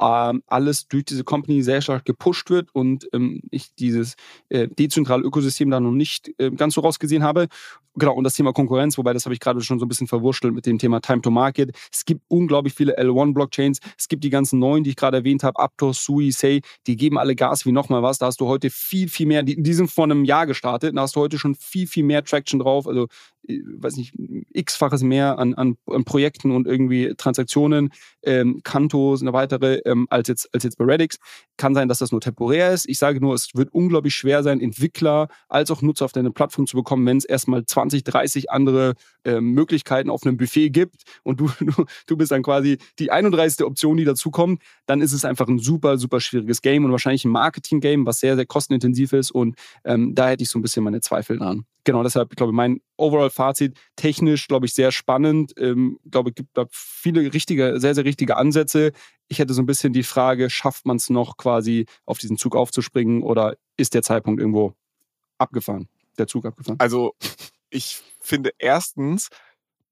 ähm, alles durch diese Company sehr stark gepusht wird und ähm, ich dieses äh, dezentrale Ökosystem da noch nicht äh, ganz so rausgesehen habe. Genau, und das Thema Konkurrenz, wobei das habe ich gerade schon so ein bisschen verwurschtelt mit dem Thema Time to Market. Es gibt unglaublich viele L1-Blockchains. Es gibt die ganzen neuen, die ich gerade erwähnt habe, Aptos, Sui, Say, die geben alle Gas wie nochmal was. Da hast du heute viel, viel mehr, die, die sind vor einem Jahr gestartet, da hast du heute schon viel, viel mehr Traction drauf. Also, weiß nicht, x-faches mehr an, an, an Projekten und irgendwie Transaktionen. Ähm, Kanto ist weitere ähm, als, jetzt, als jetzt bei Redix. Kann sein, dass das nur temporär ist. Ich sage nur, es wird unglaublich schwer sein, Entwickler als auch Nutzer auf deine Plattform zu bekommen, wenn es erstmal 20, 30 andere äh, Möglichkeiten auf einem Buffet gibt und du, du, du bist dann quasi die 31. Option, die dazukommt, dann ist es einfach ein super, super schwieriges Game und wahrscheinlich ein Marketing-Game, was sehr, sehr kostenintensiv ist und ähm, da hätte ich so ein bisschen meine Zweifel dran genau deshalb, ich glaube, mein Overall-Fazit technisch, glaube ich, sehr spannend. Ähm, glaube, gibt da viele richtige, sehr, sehr richtige Ansätze. Ich hätte so ein bisschen die Frage, schafft man es noch quasi auf diesen Zug aufzuspringen oder ist der Zeitpunkt irgendwo abgefahren, der Zug abgefahren? Also ich finde erstens,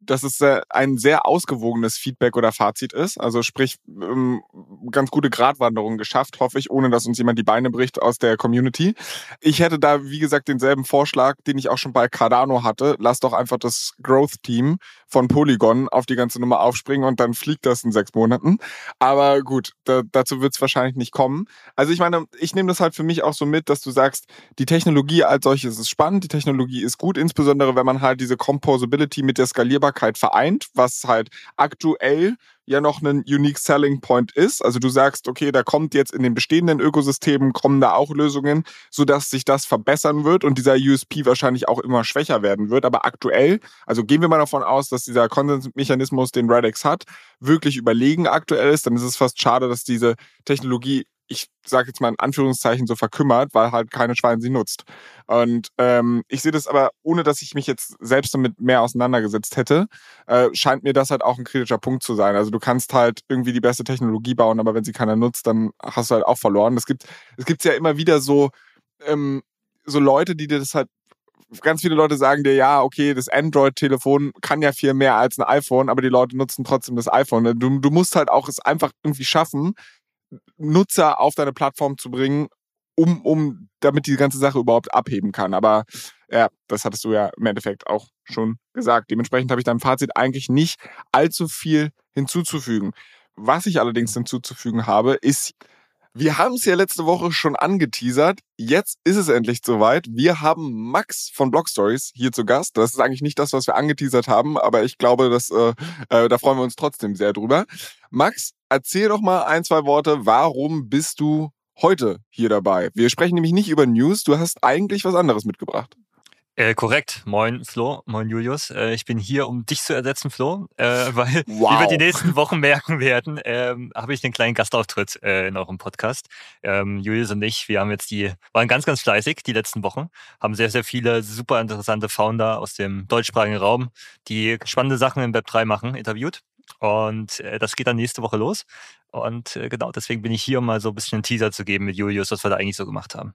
dass es ein sehr ausgewogenes Feedback oder Fazit ist. Also sprich, ähm, ganz gute Gratwanderung geschafft, hoffe ich, ohne dass uns jemand die Beine bricht aus der Community. Ich hätte da, wie gesagt, denselben Vorschlag, den ich auch schon bei Cardano hatte. Lass doch einfach das Growth-Team von Polygon auf die ganze Nummer aufspringen und dann fliegt das in sechs Monaten. Aber gut, da, dazu wird es wahrscheinlich nicht kommen. Also ich meine, ich nehme das halt für mich auch so mit, dass du sagst, die Technologie als solches ist spannend, die Technologie ist gut, insbesondere wenn man halt diese Composability mit der Skalierbarkeit vereint, was halt aktuell ja noch ein Unique Selling Point ist. Also du sagst, okay, da kommt jetzt in den bestehenden Ökosystemen kommen da auch Lösungen, sodass sich das verbessern wird und dieser USP wahrscheinlich auch immer schwächer werden wird. Aber aktuell, also gehen wir mal davon aus, dass dieser Konsensmechanismus, den Radix hat, wirklich überlegen aktuell ist, dann ist es fast schade, dass diese Technologie ich sage jetzt mal in Anführungszeichen so verkümmert, weil halt keine Schwein sie nutzt. Und ähm, ich sehe das aber, ohne dass ich mich jetzt selbst damit mehr auseinandergesetzt hätte, äh, scheint mir das halt auch ein kritischer Punkt zu sein. Also du kannst halt irgendwie die beste Technologie bauen, aber wenn sie keiner nutzt, dann hast du halt auch verloren. Es gibt es ja immer wieder so ähm, so Leute, die dir das halt ganz viele Leute sagen dir, ja, okay, das Android-Telefon kann ja viel mehr als ein iPhone, aber die Leute nutzen trotzdem das iPhone. Du, du musst halt auch es einfach irgendwie schaffen, Nutzer auf deine Plattform zu bringen, um, um damit die ganze Sache überhaupt abheben kann. Aber ja, das hattest du ja im Endeffekt auch schon gesagt. Dementsprechend habe ich deinem Fazit eigentlich nicht allzu viel hinzuzufügen. Was ich allerdings hinzuzufügen habe, ist, wir haben es ja letzte Woche schon angeteasert. Jetzt ist es endlich soweit. Wir haben Max von Blog Stories hier zu Gast. Das ist eigentlich nicht das, was wir angeteasert haben, aber ich glaube, dass, äh, äh, da freuen wir uns trotzdem sehr drüber. Max, erzähl doch mal ein, zwei Worte. Warum bist du heute hier dabei? Wir sprechen nämlich nicht über News. Du hast eigentlich was anderes mitgebracht. Äh, korrekt. Moin Flo, moin Julius. Äh, ich bin hier, um dich zu ersetzen, Flo, äh, weil wow. wie wir die nächsten Wochen merken werden, ähm, habe ich einen kleinen Gastauftritt äh, in eurem Podcast. Ähm, Julius und ich, wir haben jetzt die, waren ganz, ganz fleißig die letzten Wochen, haben sehr, sehr viele super interessante Founder aus dem deutschsprachigen Raum, die spannende Sachen im Web 3 machen, interviewt. Und äh, das geht dann nächste Woche los. Und äh, genau, deswegen bin ich hier, um mal so ein bisschen einen Teaser zu geben mit Julius, was wir da eigentlich so gemacht haben.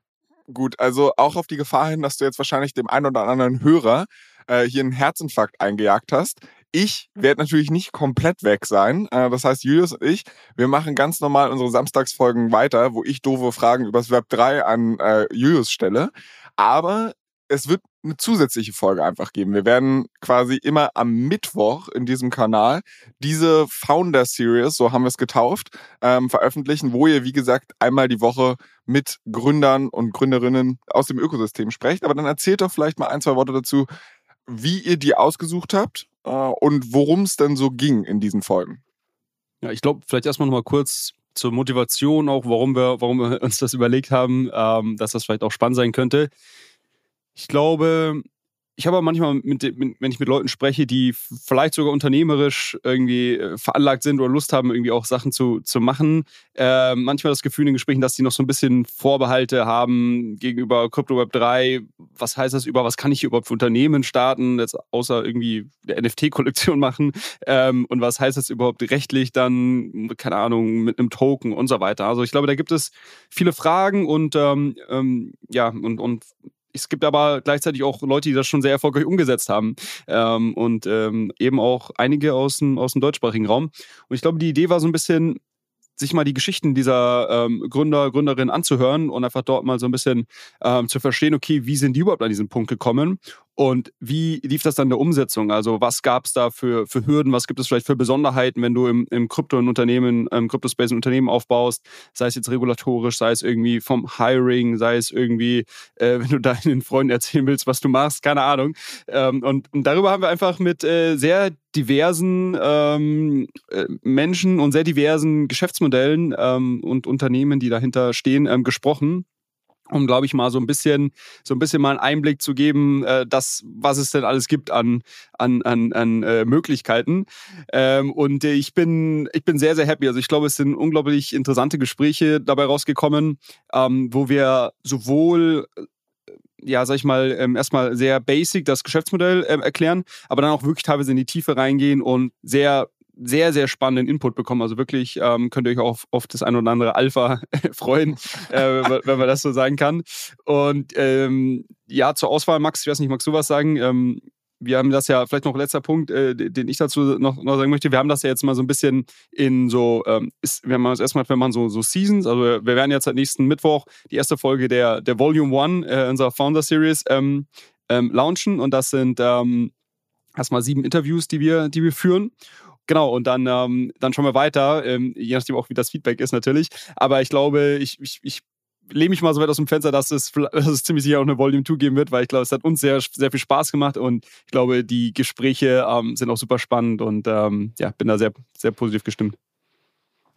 Gut, also auch auf die Gefahr hin, dass du jetzt wahrscheinlich dem einen oder anderen Hörer äh, hier einen Herzinfarkt eingejagt hast. Ich werde natürlich nicht komplett weg sein. Äh, das heißt, Julius und ich, wir machen ganz normal unsere Samstagsfolgen weiter, wo ich doofe Fragen übers Web 3 an äh, Julius stelle. Aber es wird eine zusätzliche Folge einfach geben. Wir werden quasi immer am Mittwoch in diesem Kanal diese Founder Series, so haben wir es getauft, ähm, veröffentlichen, wo ihr, wie gesagt, einmal die Woche mit Gründern und Gründerinnen aus dem Ökosystem sprecht. Aber dann erzählt doch vielleicht mal ein, zwei Worte dazu, wie ihr die ausgesucht habt äh, und worum es denn so ging in diesen Folgen. Ja, ich glaube, vielleicht erstmal nochmal kurz zur Motivation auch, warum wir, warum wir uns das überlegt haben, ähm, dass das vielleicht auch spannend sein könnte. Ich glaube, ich habe manchmal, mit, mit, wenn ich mit Leuten spreche, die vielleicht sogar unternehmerisch irgendwie äh, veranlagt sind oder Lust haben, irgendwie auch Sachen zu, zu machen, äh, manchmal das Gefühl in Gesprächen, dass die noch so ein bisschen Vorbehalte haben gegenüber Crypto Web 3. Was heißt das über, was kann ich hier überhaupt für Unternehmen starten, jetzt außer irgendwie eine NFT-Kollektion machen? Ähm, und was heißt das überhaupt rechtlich dann, keine Ahnung, mit einem Token und so weiter? Also ich glaube, da gibt es viele Fragen und ähm, ähm, ja, und, und es gibt aber gleichzeitig auch Leute, die das schon sehr erfolgreich umgesetzt haben. Ähm, und ähm, eben auch einige aus dem, aus dem deutschsprachigen Raum. Und ich glaube, die Idee war so ein bisschen, sich mal die Geschichten dieser ähm, Gründer, Gründerinnen anzuhören und einfach dort mal so ein bisschen ähm, zu verstehen, okay, wie sind die überhaupt an diesen Punkt gekommen und wie lief das dann in der Umsetzung? Also was gab es da für, für Hürden? Was gibt es vielleicht für Besonderheiten, wenn du im, Krypto ein Unternehmen, im Kryptospace ein Unternehmen aufbaust? Sei es jetzt regulatorisch, sei es irgendwie vom Hiring, sei es irgendwie, äh, wenn du deinen Freunden erzählen willst, was du machst, keine Ahnung. Ähm, und, und, darüber haben wir einfach mit äh, sehr diversen ähm, äh, Menschen und sehr diversen Geschäftsmodellen ähm, und Unternehmen, die dahinter stehen, ähm, gesprochen um, glaube ich, mal so ein bisschen, so ein bisschen mal einen Einblick zu geben, äh, das, was es denn alles gibt an, an, an, an äh, Möglichkeiten. Ähm, und äh, ich bin, ich bin sehr, sehr happy. Also ich glaube, es sind unglaublich interessante Gespräche dabei rausgekommen, ähm, wo wir sowohl äh, ja, sag ich mal, ähm, erstmal sehr basic das Geschäftsmodell ähm, erklären, aber dann auch wirklich teilweise in die Tiefe reingehen und sehr sehr, sehr spannenden Input bekommen. Also wirklich ähm, könnt ihr euch auch auf, das ein oder andere Alpha freuen, äh, wenn man das so sagen kann. Und ähm, ja, zur Auswahl, Max, ich weiß nicht, magst du was sagen? Ähm, wir haben das ja, vielleicht noch letzter Punkt, äh, den ich dazu noch, noch sagen möchte. Wir haben das ja jetzt mal so ein bisschen in so, ähm, ist, wir haben das erstmal, wenn man so, so Seasons, also wir werden jetzt am nächsten Mittwoch die erste Folge der, der Volume One äh, unserer Founder Series ähm, ähm, launchen und das sind ähm, erstmal sieben Interviews, die wir, die wir führen. Genau, und dann, ähm, dann schauen wir weiter, ähm, je nachdem auch, wie das Feedback ist natürlich. Aber ich glaube, ich, ich, ich lehne mich mal so weit aus dem Fenster, dass es, dass es ziemlich sicher auch eine Volume 2 geben wird, weil ich glaube, es hat uns sehr, sehr viel Spaß gemacht und ich glaube, die Gespräche ähm, sind auch super spannend und ähm, ja, bin da sehr, sehr positiv gestimmt.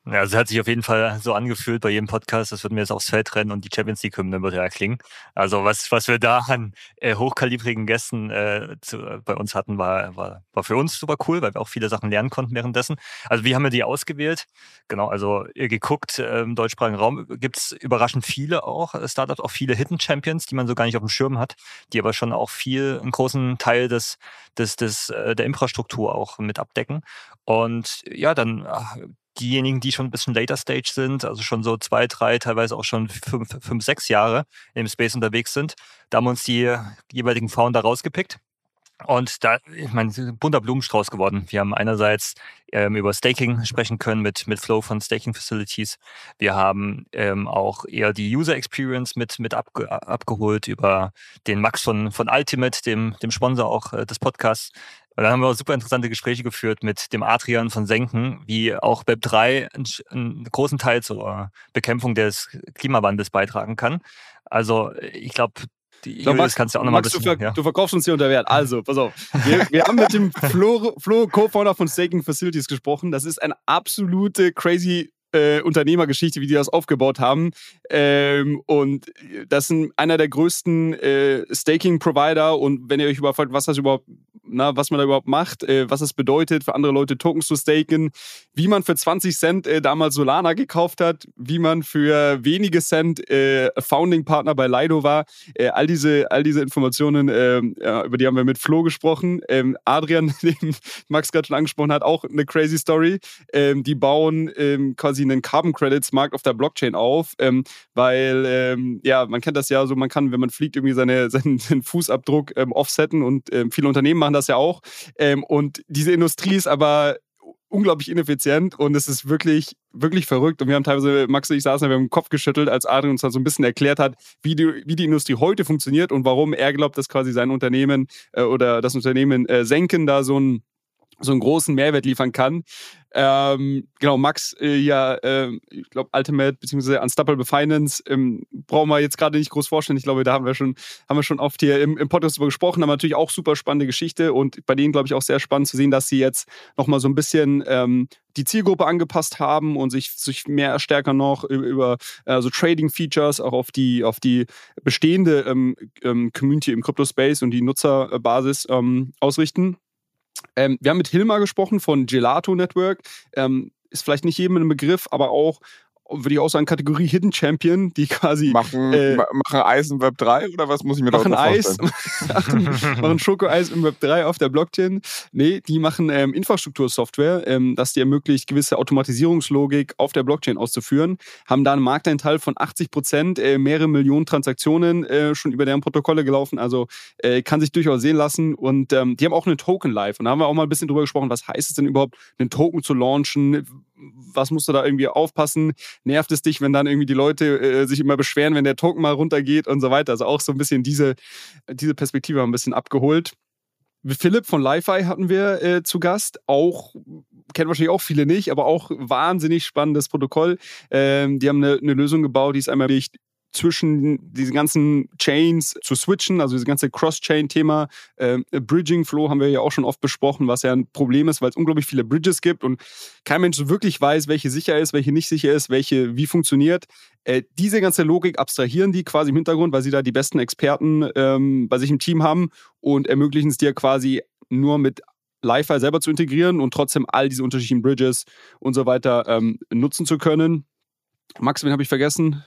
Ja, also hat sich auf jeden Fall so angefühlt bei jedem Podcast, das würden wir jetzt aufs Feld rennen und die Champions League Hymne würde ja klingen. Also was, was wir da an äh, hochkalibrigen Gästen äh, zu, äh, bei uns hatten, war, war, war für uns super cool, weil wir auch viele Sachen lernen konnten währenddessen. Also wie haben wir die ausgewählt? Genau, also ihr geguckt, äh, im deutschsprachigen Raum gibt's überraschend viele auch äh, Startups, auch viele Hidden Champions, die man so gar nicht auf dem Schirm hat, die aber schon auch viel, einen großen Teil des, des, des, äh, der Infrastruktur auch mit abdecken. Und ja, dann ach, diejenigen, die schon ein bisschen later Stage sind, also schon so zwei, drei, teilweise auch schon fünf, fünf sechs Jahre im Space unterwegs sind, da haben wir uns die jeweiligen Founder rausgepickt. Und da, ich meine, bunter Blumenstrauß geworden. Wir haben einerseits ähm, über Staking sprechen können mit, mit Flow von Staking Facilities. Wir haben ähm, auch eher die User Experience mit, mit abge abgeholt über den Max von, von Ultimate, dem, dem Sponsor auch äh, des Podcasts. Und dann haben wir auch super interessante Gespräche geführt mit dem Adrian von Senken, wie auch Web3 einen, einen großen Teil zur Bekämpfung des Klimawandels beitragen kann. Also ich glaube, die so, Max, kannst du auch nochmal bisschen, du, ver ja. du verkaufst uns hier unter Wert. Also, pass auf. Wir, wir haben mit dem Flo, Flo Co-Founder von Staking Facilities gesprochen. Das ist eine absolute crazy äh, Unternehmergeschichte, wie die das aufgebaut haben. Ähm, und das sind einer der größten äh, Staking-Provider. Und wenn ihr euch überfragt, was das überhaupt, na, was man da überhaupt macht, äh, was es bedeutet, für andere Leute Tokens zu staken, wie man für 20 Cent äh, damals Solana gekauft hat, wie man für wenige Cent äh, Founding-Partner bei Lido war, äh, all diese, all diese Informationen, ähm, ja, über die haben wir mit Flo gesprochen. Ähm, Adrian, den Max gerade schon angesprochen hat, auch eine crazy Story. Ähm, die bauen ähm, quasi einen Carbon Credits Markt auf der Blockchain auf, ähm, weil ähm, ja, man kennt das ja so, man kann, wenn man fliegt, irgendwie seine, seinen, seinen Fußabdruck offsetten und viele Unternehmen machen das ja auch. Ähm, und diese Industrie ist aber unglaublich ineffizient und es ist wirklich, wirklich verrückt. Und wir haben teilweise, Max und ich saßen, wir haben den Kopf geschüttelt, als Adrian uns da so ein bisschen erklärt hat, wie die, wie die Industrie heute funktioniert und warum er glaubt, dass quasi sein Unternehmen äh, oder das Unternehmen äh, Senken da so ein so einen großen Mehrwert liefern kann. Ähm, genau, Max, äh, ja, äh, ich glaube, Ultimate bzw. Unstoppable Finance ähm, brauchen wir jetzt gerade nicht groß vorstellen. Ich glaube, da haben wir schon, haben wir schon oft hier im, im Podcast drüber gesprochen, aber natürlich auch super spannende Geschichte und bei denen, glaube ich, auch sehr spannend zu sehen, dass sie jetzt nochmal so ein bisschen ähm, die Zielgruppe angepasst haben und sich, sich mehr stärker noch über, über also Trading-Features auch auf die, auf die bestehende ähm, ähm, Community im Crypto-Space und die Nutzerbasis ähm, ausrichten. Ähm, wir haben mit Hilmar gesprochen von Gelato Network. Ähm, ist vielleicht nicht jedem ein Begriff, aber auch würde ich auch sagen, Kategorie Hidden Champion, die quasi. Machen, äh, machen Eis im Web 3 oder was muss ich mir da machen Eis, machen, machen Schokoeis im Web 3 auf der Blockchain. Nee, die machen ähm, Infrastruktursoftware, ähm, das dir ermöglicht, gewisse Automatisierungslogik auf der Blockchain auszuführen. Haben da einen Markteinteil von 80 Prozent, äh, mehrere Millionen Transaktionen äh, schon über deren Protokolle gelaufen. Also äh, kann sich durchaus sehen lassen. Und ähm, die haben auch einen Token live. Und da haben wir auch mal ein bisschen drüber gesprochen, was heißt es denn überhaupt, einen Token zu launchen? Was musst du da irgendwie aufpassen? Nervt es dich, wenn dann irgendwie die Leute äh, sich immer beschweren, wenn der Token mal runtergeht und so weiter? Also auch so ein bisschen diese, diese Perspektive ein bisschen abgeholt. Philipp von Li-Fi hatten wir äh, zu Gast. Auch, kennen wahrscheinlich auch viele nicht, aber auch wahnsinnig spannendes Protokoll. Ähm, die haben eine, eine Lösung gebaut, die ist einmal zwischen diesen ganzen Chains zu switchen, also dieses ganze Cross-Chain-Thema. Äh, Bridging Flow haben wir ja auch schon oft besprochen, was ja ein Problem ist, weil es unglaublich viele Bridges gibt und kein Mensch so wirklich weiß, welche sicher ist, welche nicht sicher ist, welche wie funktioniert. Äh, diese ganze Logik abstrahieren die quasi im Hintergrund, weil sie da die besten Experten ähm, bei sich im Team haben und ermöglichen es dir quasi nur mit Li-Fi selber zu integrieren und trotzdem all diese unterschiedlichen Bridges und so weiter ähm, nutzen zu können. Max, wen habe ich vergessen?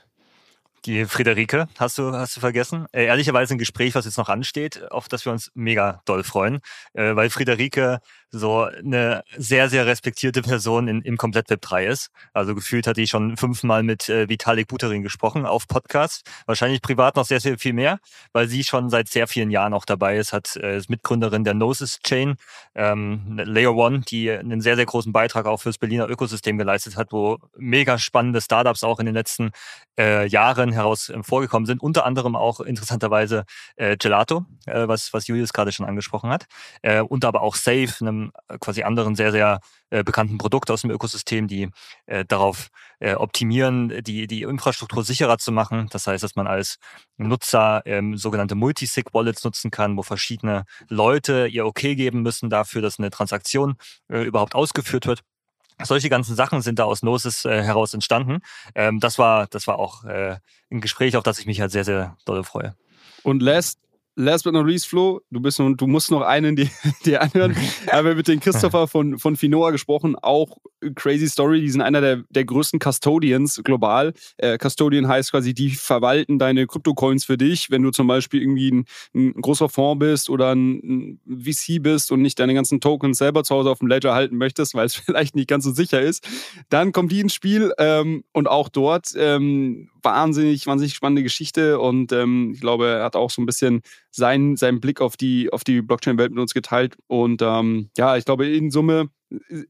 Die Friederike hast du, hast du vergessen. Äh, ehrlicherweise ein Gespräch, was jetzt noch ansteht, auf das wir uns mega doll freuen, äh, weil Friederike so eine sehr, sehr respektierte Person in, im Komplett-Web 3 ist. Also gefühlt hatte ich schon fünfmal mit äh, Vitalik Buterin gesprochen auf Podcast. Wahrscheinlich privat noch sehr, sehr viel mehr, weil sie schon seit sehr vielen Jahren auch dabei ist, hat äh, ist Mitgründerin der Gnosis Chain, ähm, Layer One, die einen sehr, sehr großen Beitrag auch fürs Berliner Ökosystem geleistet hat, wo mega spannende Startups auch in den letzten äh, Jahren heraus äh, vorgekommen sind. Unter anderem auch interessanterweise äh, Gelato, äh, was, was Julius gerade schon angesprochen hat. Äh, und aber auch Safe, einem einem äh, quasi anderen sehr, sehr äh, bekannten Produkt aus dem Ökosystem, die äh, darauf äh, optimieren, die, die Infrastruktur sicherer zu machen. Das heißt, dass man als Nutzer ähm, sogenannte Multisig-Wallets nutzen kann, wo verschiedene Leute ihr Okay geben müssen dafür, dass eine Transaktion äh, überhaupt ausgeführt wird. Solche ganzen Sachen sind da aus Gnosis äh, heraus entstanden. Ähm, das war, das war auch äh, ein Gespräch, auf das ich mich halt sehr, sehr doll freue. Und last last but not least, Flo, du bist und du musst noch einen dir, dir anhören. Aber mit den Christopher von, von Finoa gesprochen, auch crazy Story. Die sind einer der, der größten Custodians global. Äh, Custodian heißt quasi, die verwalten deine Kryptocoins für dich. Wenn du zum Beispiel irgendwie ein, ein großer Fonds bist oder ein, ein VC bist und nicht deine ganzen Tokens selber zu Hause auf dem Ledger halten möchtest, weil es vielleicht nicht ganz so sicher ist, dann kommt die ins Spiel ähm, und auch dort ähm, wahnsinnig, wahnsinnig spannende Geschichte und ähm, ich glaube, er hat auch so ein bisschen seinen, seinen Blick auf die, auf die Blockchain-Welt mit uns geteilt und ähm, ja, ich glaube, in Summe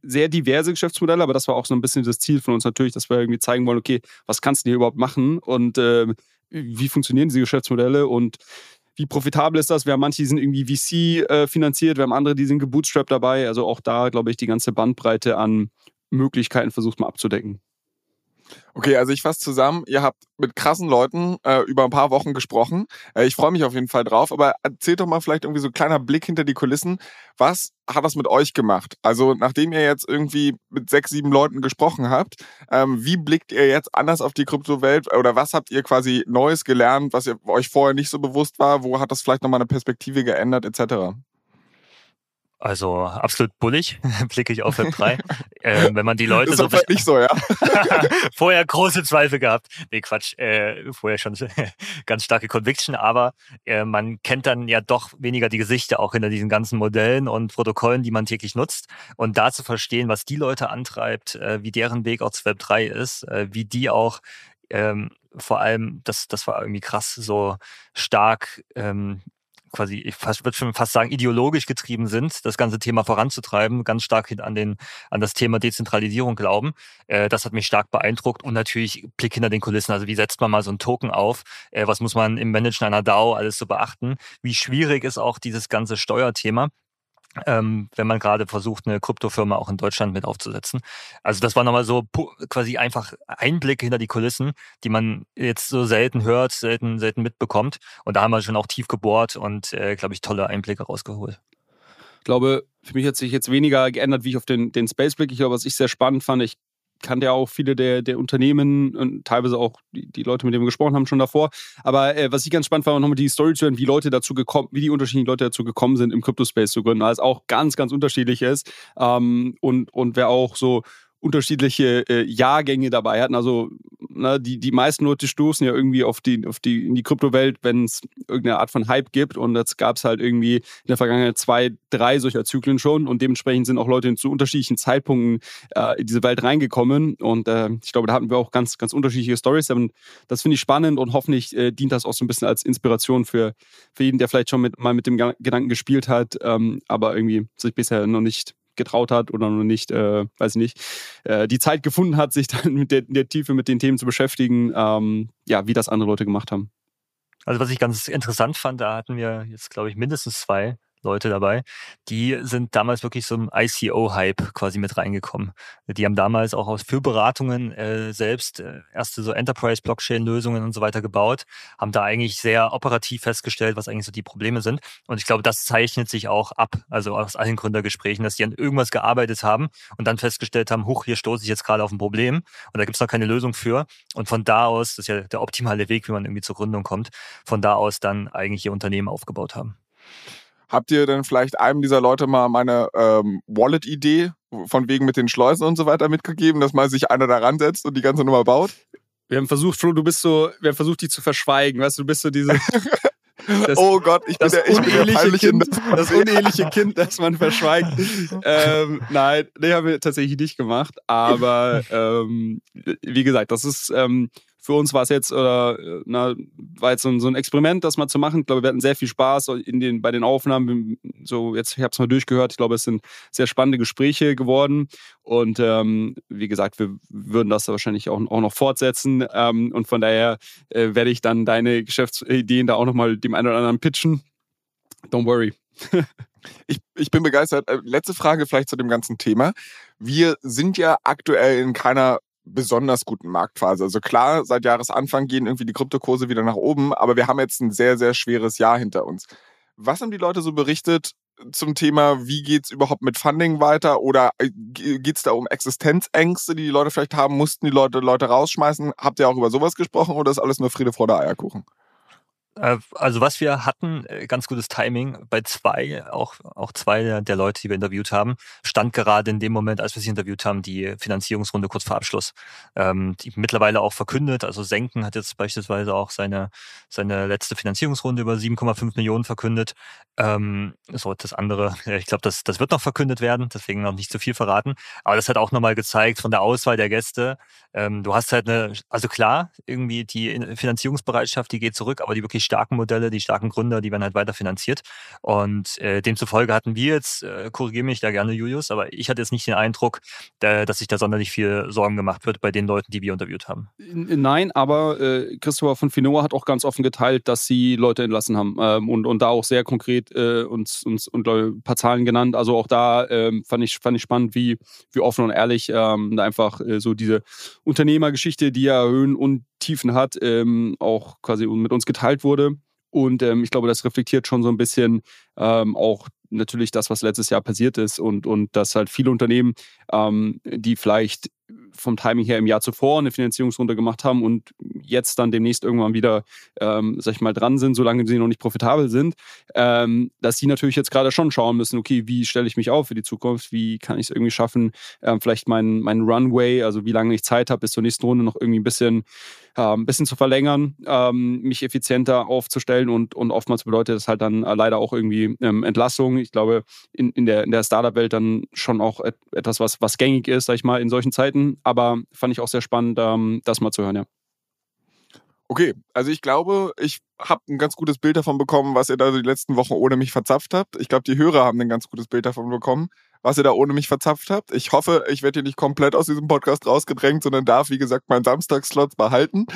sehr diverse Geschäftsmodelle, aber das war auch so ein bisschen das Ziel von uns natürlich, dass wir irgendwie zeigen wollen, okay, was kannst du hier überhaupt machen und äh, wie funktionieren diese Geschäftsmodelle und wie profitabel ist das? Wir haben manche, die sind irgendwie VC äh, finanziert, wir haben andere, die sind gebootstrapped dabei. Also auch da, glaube ich, die ganze Bandbreite an Möglichkeiten versucht mal abzudecken. Okay, also ich fasse zusammen. Ihr habt mit krassen Leuten äh, über ein paar Wochen gesprochen. Äh, ich freue mich auf jeden Fall drauf. Aber erzählt doch mal vielleicht irgendwie so ein kleiner Blick hinter die Kulissen. Was hat das mit euch gemacht? Also nachdem ihr jetzt irgendwie mit sechs, sieben Leuten gesprochen habt, ähm, wie blickt ihr jetzt anders auf die Kryptowelt? Oder was habt ihr quasi Neues gelernt, was ihr, euch vorher nicht so bewusst war? Wo hat das vielleicht nochmal eine Perspektive geändert etc.? Also absolut bullig, blicke ich auf Web 3. äh, wenn man die Leute ist so halt nicht so, ja. vorher große Zweifel gehabt. Nee, Quatsch, äh, vorher schon ganz starke Conviction, aber äh, man kennt dann ja doch weniger die Gesichter auch hinter diesen ganzen Modellen und Protokollen, die man täglich nutzt. Und da zu verstehen, was die Leute antreibt, äh, wie deren Weg auch zu Web 3 ist, äh, wie die auch ähm, vor allem, das, das war irgendwie krass, so stark ähm, quasi, ich würde schon fast sagen, ideologisch getrieben sind, das ganze Thema voranzutreiben, ganz stark an, den, an das Thema Dezentralisierung glauben. Äh, das hat mich stark beeindruckt und natürlich Blick hinter den Kulissen. Also wie setzt man mal so einen Token auf? Äh, was muss man im Managen einer DAO alles so beachten? Wie schwierig ist auch dieses ganze Steuerthema? Ähm, wenn man gerade versucht, eine Kryptofirma auch in Deutschland mit aufzusetzen. Also das war nochmal so quasi einfach Einblicke hinter die Kulissen, die man jetzt so selten hört, selten, selten mitbekommt. Und da haben wir schon auch tief gebohrt und, äh, glaube ich, tolle Einblicke rausgeholt. Ich glaube, für mich hat sich jetzt weniger geändert, wie ich auf den, den Space blicke. Ich glaube, was ich sehr spannend fand, ich kannte ja auch viele der, der Unternehmen und teilweise auch die, die Leute, mit denen wir gesprochen haben, schon davor. Aber äh, was ich ganz spannend fand, war nochmal die Story zu hören, wie Leute dazu gekommen, wie die unterschiedlichen Leute dazu gekommen sind, im Crypto-Space zu gründen, weil es auch ganz, ganz unterschiedlich ist. Ähm, und, und wer auch so unterschiedliche äh, Jahrgänge dabei hatten. Also na, die, die meisten Leute stoßen ja irgendwie auf die, auf die, in die Kryptowelt, wenn es irgendeine Art von Hype gibt. Und jetzt gab es halt irgendwie in der Vergangenheit zwei, drei solcher Zyklen schon. Und dementsprechend sind auch Leute zu unterschiedlichen Zeitpunkten äh, in diese Welt reingekommen. Und äh, ich glaube, da hatten wir auch ganz, ganz unterschiedliche Stories. Das finde ich spannend und hoffentlich äh, dient das auch so ein bisschen als Inspiration für, für jeden, der vielleicht schon mit, mal mit dem Gedanken gespielt hat, ähm, aber irgendwie sich bisher noch nicht getraut hat oder noch nicht, äh, weiß ich nicht, äh, die Zeit gefunden hat, sich dann mit der, der Tiefe mit den Themen zu beschäftigen, ähm, ja, wie das andere Leute gemacht haben. Also was ich ganz interessant fand, da hatten wir jetzt, glaube ich, mindestens zwei Leute dabei, die sind damals wirklich so im ICO-Hype quasi mit reingekommen. Die haben damals auch aus für Beratungen äh, selbst äh, erste so Enterprise-Blockchain-Lösungen und so weiter gebaut, haben da eigentlich sehr operativ festgestellt, was eigentlich so die Probleme sind. Und ich glaube, das zeichnet sich auch ab, also aus allen Gründergesprächen, dass die an irgendwas gearbeitet haben und dann festgestellt haben, huch, hier stoße ich jetzt gerade auf ein Problem und da gibt es noch keine Lösung für. Und von da aus, das ist ja der optimale Weg, wie man irgendwie zur Gründung kommt, von da aus dann eigentlich ihr Unternehmen aufgebaut haben. Habt ihr denn vielleicht einem dieser Leute mal meine ähm, Wallet-Idee von wegen mit den Schleusen und so weiter mitgegeben, dass mal sich einer da ransetzt und die ganze Nummer baut? Wir haben versucht, Flo, du bist so, wir haben versucht, dich zu verschweigen. Weißt du, du bist so diese. Das, oh Gott, ich bin der, ich uneheliche bin kind, Das uneheliche Kind, das man verschweigt. ähm, nein, nee, haben wir tatsächlich nicht gemacht. Aber ähm, wie gesagt, das ist ähm, für uns war es jetzt, äh, na, war jetzt so ein, so ein, Experiment, das mal zu machen. Ich glaube, wir hatten sehr viel Spaß in den, bei den Aufnahmen. So, jetzt, ich habe es mal durchgehört. Ich glaube, es sind sehr spannende Gespräche geworden. Und ähm, wie gesagt, wir würden das wahrscheinlich auch, auch noch fortsetzen. Ähm, und von daher äh, werde ich dann deine Geschäftsideen da auch nochmal dem einen oder anderen pitchen. Don't worry. Ich, ich bin begeistert. Äh, letzte Frage vielleicht zu dem ganzen Thema. Wir sind ja aktuell in keiner besonders guten Marktphase. Also klar, seit Jahresanfang gehen irgendwie die Kryptokurse wieder nach oben, aber wir haben jetzt ein sehr, sehr schweres Jahr hinter uns. Was haben die Leute so berichtet zum Thema, wie geht's überhaupt mit Funding weiter oder äh, geht's da um Existenzängste, die die Leute vielleicht haben? Mussten die Leute Leute rausschmeißen? Habt ihr auch über sowas gesprochen oder ist alles nur Friede, Freude, Eierkuchen? Äh, also was wir hatten, äh, ganz gutes Timing, bei zwei, auch, auch zwei der Leute, die wir interviewt haben, stand gerade in dem Moment, als wir sie interviewt haben, die Finanzierungsrunde kurz vor Abschluss. Ähm, die mittlerweile auch verkündet, also Senken hat jetzt beispielsweise auch seine, seine letzte Finanzierungsrunde über 7,5 Millionen verkündet. Ähm, so, das andere, ich glaube, das, das wird noch verkündet werden, deswegen noch nicht zu viel verraten. Aber das hat auch nochmal gezeigt von der Auswahl der Gäste. Ähm, du hast halt eine, also klar, irgendwie die Finanzierungsbereitschaft, die geht zurück, aber die wirklich starken Modelle, die starken Gründer, die werden halt weiter finanziert. Und äh, demzufolge hatten wir jetzt, äh, korrigiere mich da gerne, Julius, aber ich hatte jetzt nicht den Eindruck, da, dass sich da sonderlich viel Sorgen gemacht wird bei den Leuten, die wir interviewt haben. Nein, aber äh, Christopher von Finoa hat auch ganz offen geteilt, dass sie Leute entlassen haben ähm, und, und da auch sehr konkret äh, uns, uns und ein paar Zahlen genannt. Also auch da ähm, fand, ich, fand ich spannend, wie, wie offen und ehrlich ähm, da einfach äh, so diese Unternehmergeschichte, die ja Höhen und Tiefen hat, ähm, auch quasi mit uns geteilt wurde. Und ähm, ich glaube, das reflektiert schon so ein bisschen ähm, auch natürlich das, was letztes Jahr passiert ist und, und dass halt viele Unternehmen, ähm, die vielleicht vom Timing her im Jahr zuvor eine Finanzierungsrunde gemacht haben und jetzt dann demnächst irgendwann wieder, ähm, sag ich mal, dran sind, solange sie noch nicht profitabel sind, ähm, dass sie natürlich jetzt gerade schon schauen müssen, okay, wie stelle ich mich auf für die Zukunft, wie kann ich es irgendwie schaffen, ähm, vielleicht meinen mein Runway, also wie lange ich Zeit habe, bis zur nächsten Runde noch irgendwie ein bisschen äh, ein bisschen zu verlängern, ähm, mich effizienter aufzustellen und, und oftmals bedeutet das halt dann äh, leider auch irgendwie ähm, Entlassung. Ich glaube, in, in der, in der Startup-Welt dann schon auch et, etwas, was, was gängig ist, sag ich mal, in solchen Zeiten. Aber fand ich auch sehr spannend, ähm, das mal zu hören, ja. Okay, also ich glaube, ich habe ein ganz gutes Bild davon bekommen, was ihr da die letzten Wochen ohne mich verzapft habt. Ich glaube, die Hörer haben ein ganz gutes Bild davon bekommen, was ihr da ohne mich verzapft habt. Ich hoffe, ich werde hier nicht komplett aus diesem Podcast rausgedrängt, sondern darf, wie gesagt, meinen Samstagslot behalten.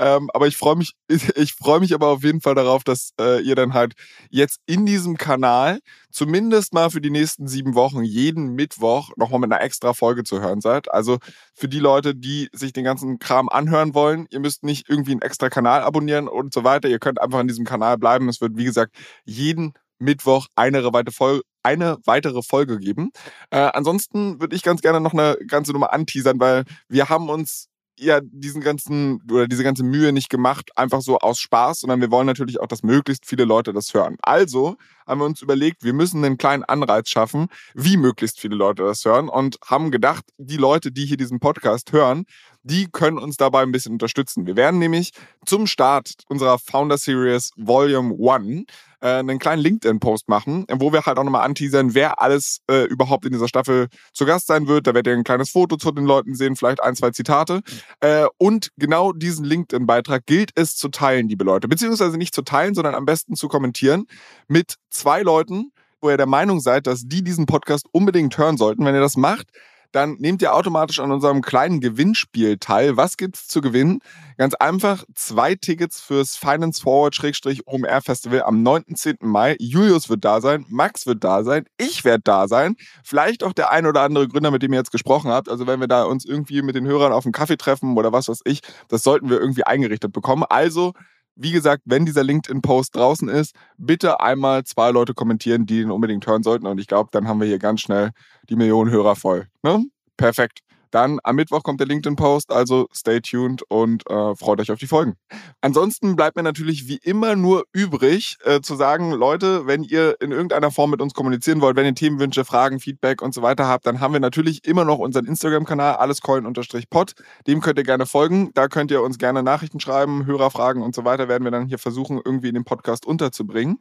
Ähm, aber ich freue mich, ich freue mich aber auf jeden Fall darauf, dass äh, ihr dann halt jetzt in diesem Kanal zumindest mal für die nächsten sieben Wochen jeden Mittwoch nochmal mit einer extra Folge zu hören seid. Also für die Leute, die sich den ganzen Kram anhören wollen, ihr müsst nicht irgendwie einen extra Kanal abonnieren und so weiter. Ihr könnt einfach in diesem Kanal bleiben. Es wird, wie gesagt, jeden Mittwoch eine weitere Folge, eine weitere Folge geben. Äh, ansonsten würde ich ganz gerne noch eine ganze Nummer anteasern, weil wir haben uns ja diesen ganzen oder diese ganze Mühe nicht gemacht, einfach so aus Spaß, sondern wir wollen natürlich auch, dass möglichst viele Leute das hören. Also haben wir uns überlegt, wir müssen einen kleinen Anreiz schaffen, wie möglichst viele Leute das hören und haben gedacht, die Leute, die hier diesen Podcast hören, die können uns dabei ein bisschen unterstützen. Wir werden nämlich zum Start unserer Founder Series Volume 1 äh, einen kleinen LinkedIn-Post machen, wo wir halt auch nochmal anteasern, wer alles äh, überhaupt in dieser Staffel zu Gast sein wird. Da werdet ihr ein kleines Foto zu den Leuten sehen, vielleicht ein, zwei Zitate. Äh, und genau diesen LinkedIn-Beitrag gilt es zu teilen, liebe Leute. Beziehungsweise nicht zu teilen, sondern am besten zu kommentieren mit zwei Leuten, wo ihr der Meinung seid, dass die diesen Podcast unbedingt hören sollten. Wenn ihr das macht, dann nehmt ihr automatisch an unserem kleinen Gewinnspiel teil. Was gibt's zu gewinnen? Ganz einfach zwei Tickets fürs Finance Forward-OMR Festival am 9.10. Mai. Julius wird da sein, Max wird da sein, ich werde da sein, vielleicht auch der ein oder andere Gründer, mit dem ihr jetzt gesprochen habt. Also wenn wir da uns irgendwie mit den Hörern auf einen Kaffee treffen oder was weiß ich, das sollten wir irgendwie eingerichtet bekommen. Also wie gesagt, wenn dieser LinkedIn-Post draußen ist, bitte einmal zwei Leute kommentieren, die ihn unbedingt hören sollten. Und ich glaube, dann haben wir hier ganz schnell die Millionen Hörer voll. Ne? Perfekt. Dann am Mittwoch kommt der LinkedIn-Post, also stay tuned und äh, freut euch auf die Folgen. Ansonsten bleibt mir natürlich wie immer nur übrig, äh, zu sagen, Leute, wenn ihr in irgendeiner Form mit uns kommunizieren wollt, wenn ihr Themenwünsche, Fragen, Feedback und so weiter habt, dann haben wir natürlich immer noch unseren Instagram-Kanal, allescoin-pod. Dem könnt ihr gerne folgen. Da könnt ihr uns gerne Nachrichten schreiben, Hörerfragen und so weiter werden wir dann hier versuchen, irgendwie in den Podcast unterzubringen.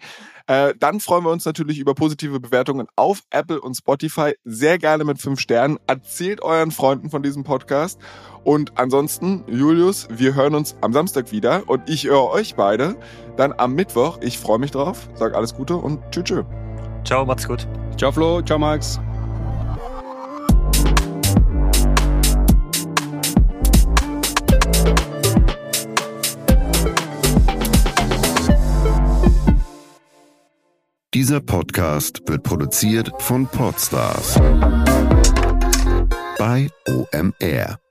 Äh, dann freuen wir uns natürlich über positive Bewertungen auf Apple und Spotify. Sehr gerne mit fünf Sternen. Erzählt euren Freunden, Freunden von diesem Podcast. Und ansonsten, Julius, wir hören uns am Samstag wieder und ich höre euch beide dann am Mittwoch. Ich freue mich drauf. Sag alles Gute und tschüss. tschüss. Ciao, macht's gut. Ciao Flo, ciao Max. Dieser Podcast wird produziert von Podstars bei OMR.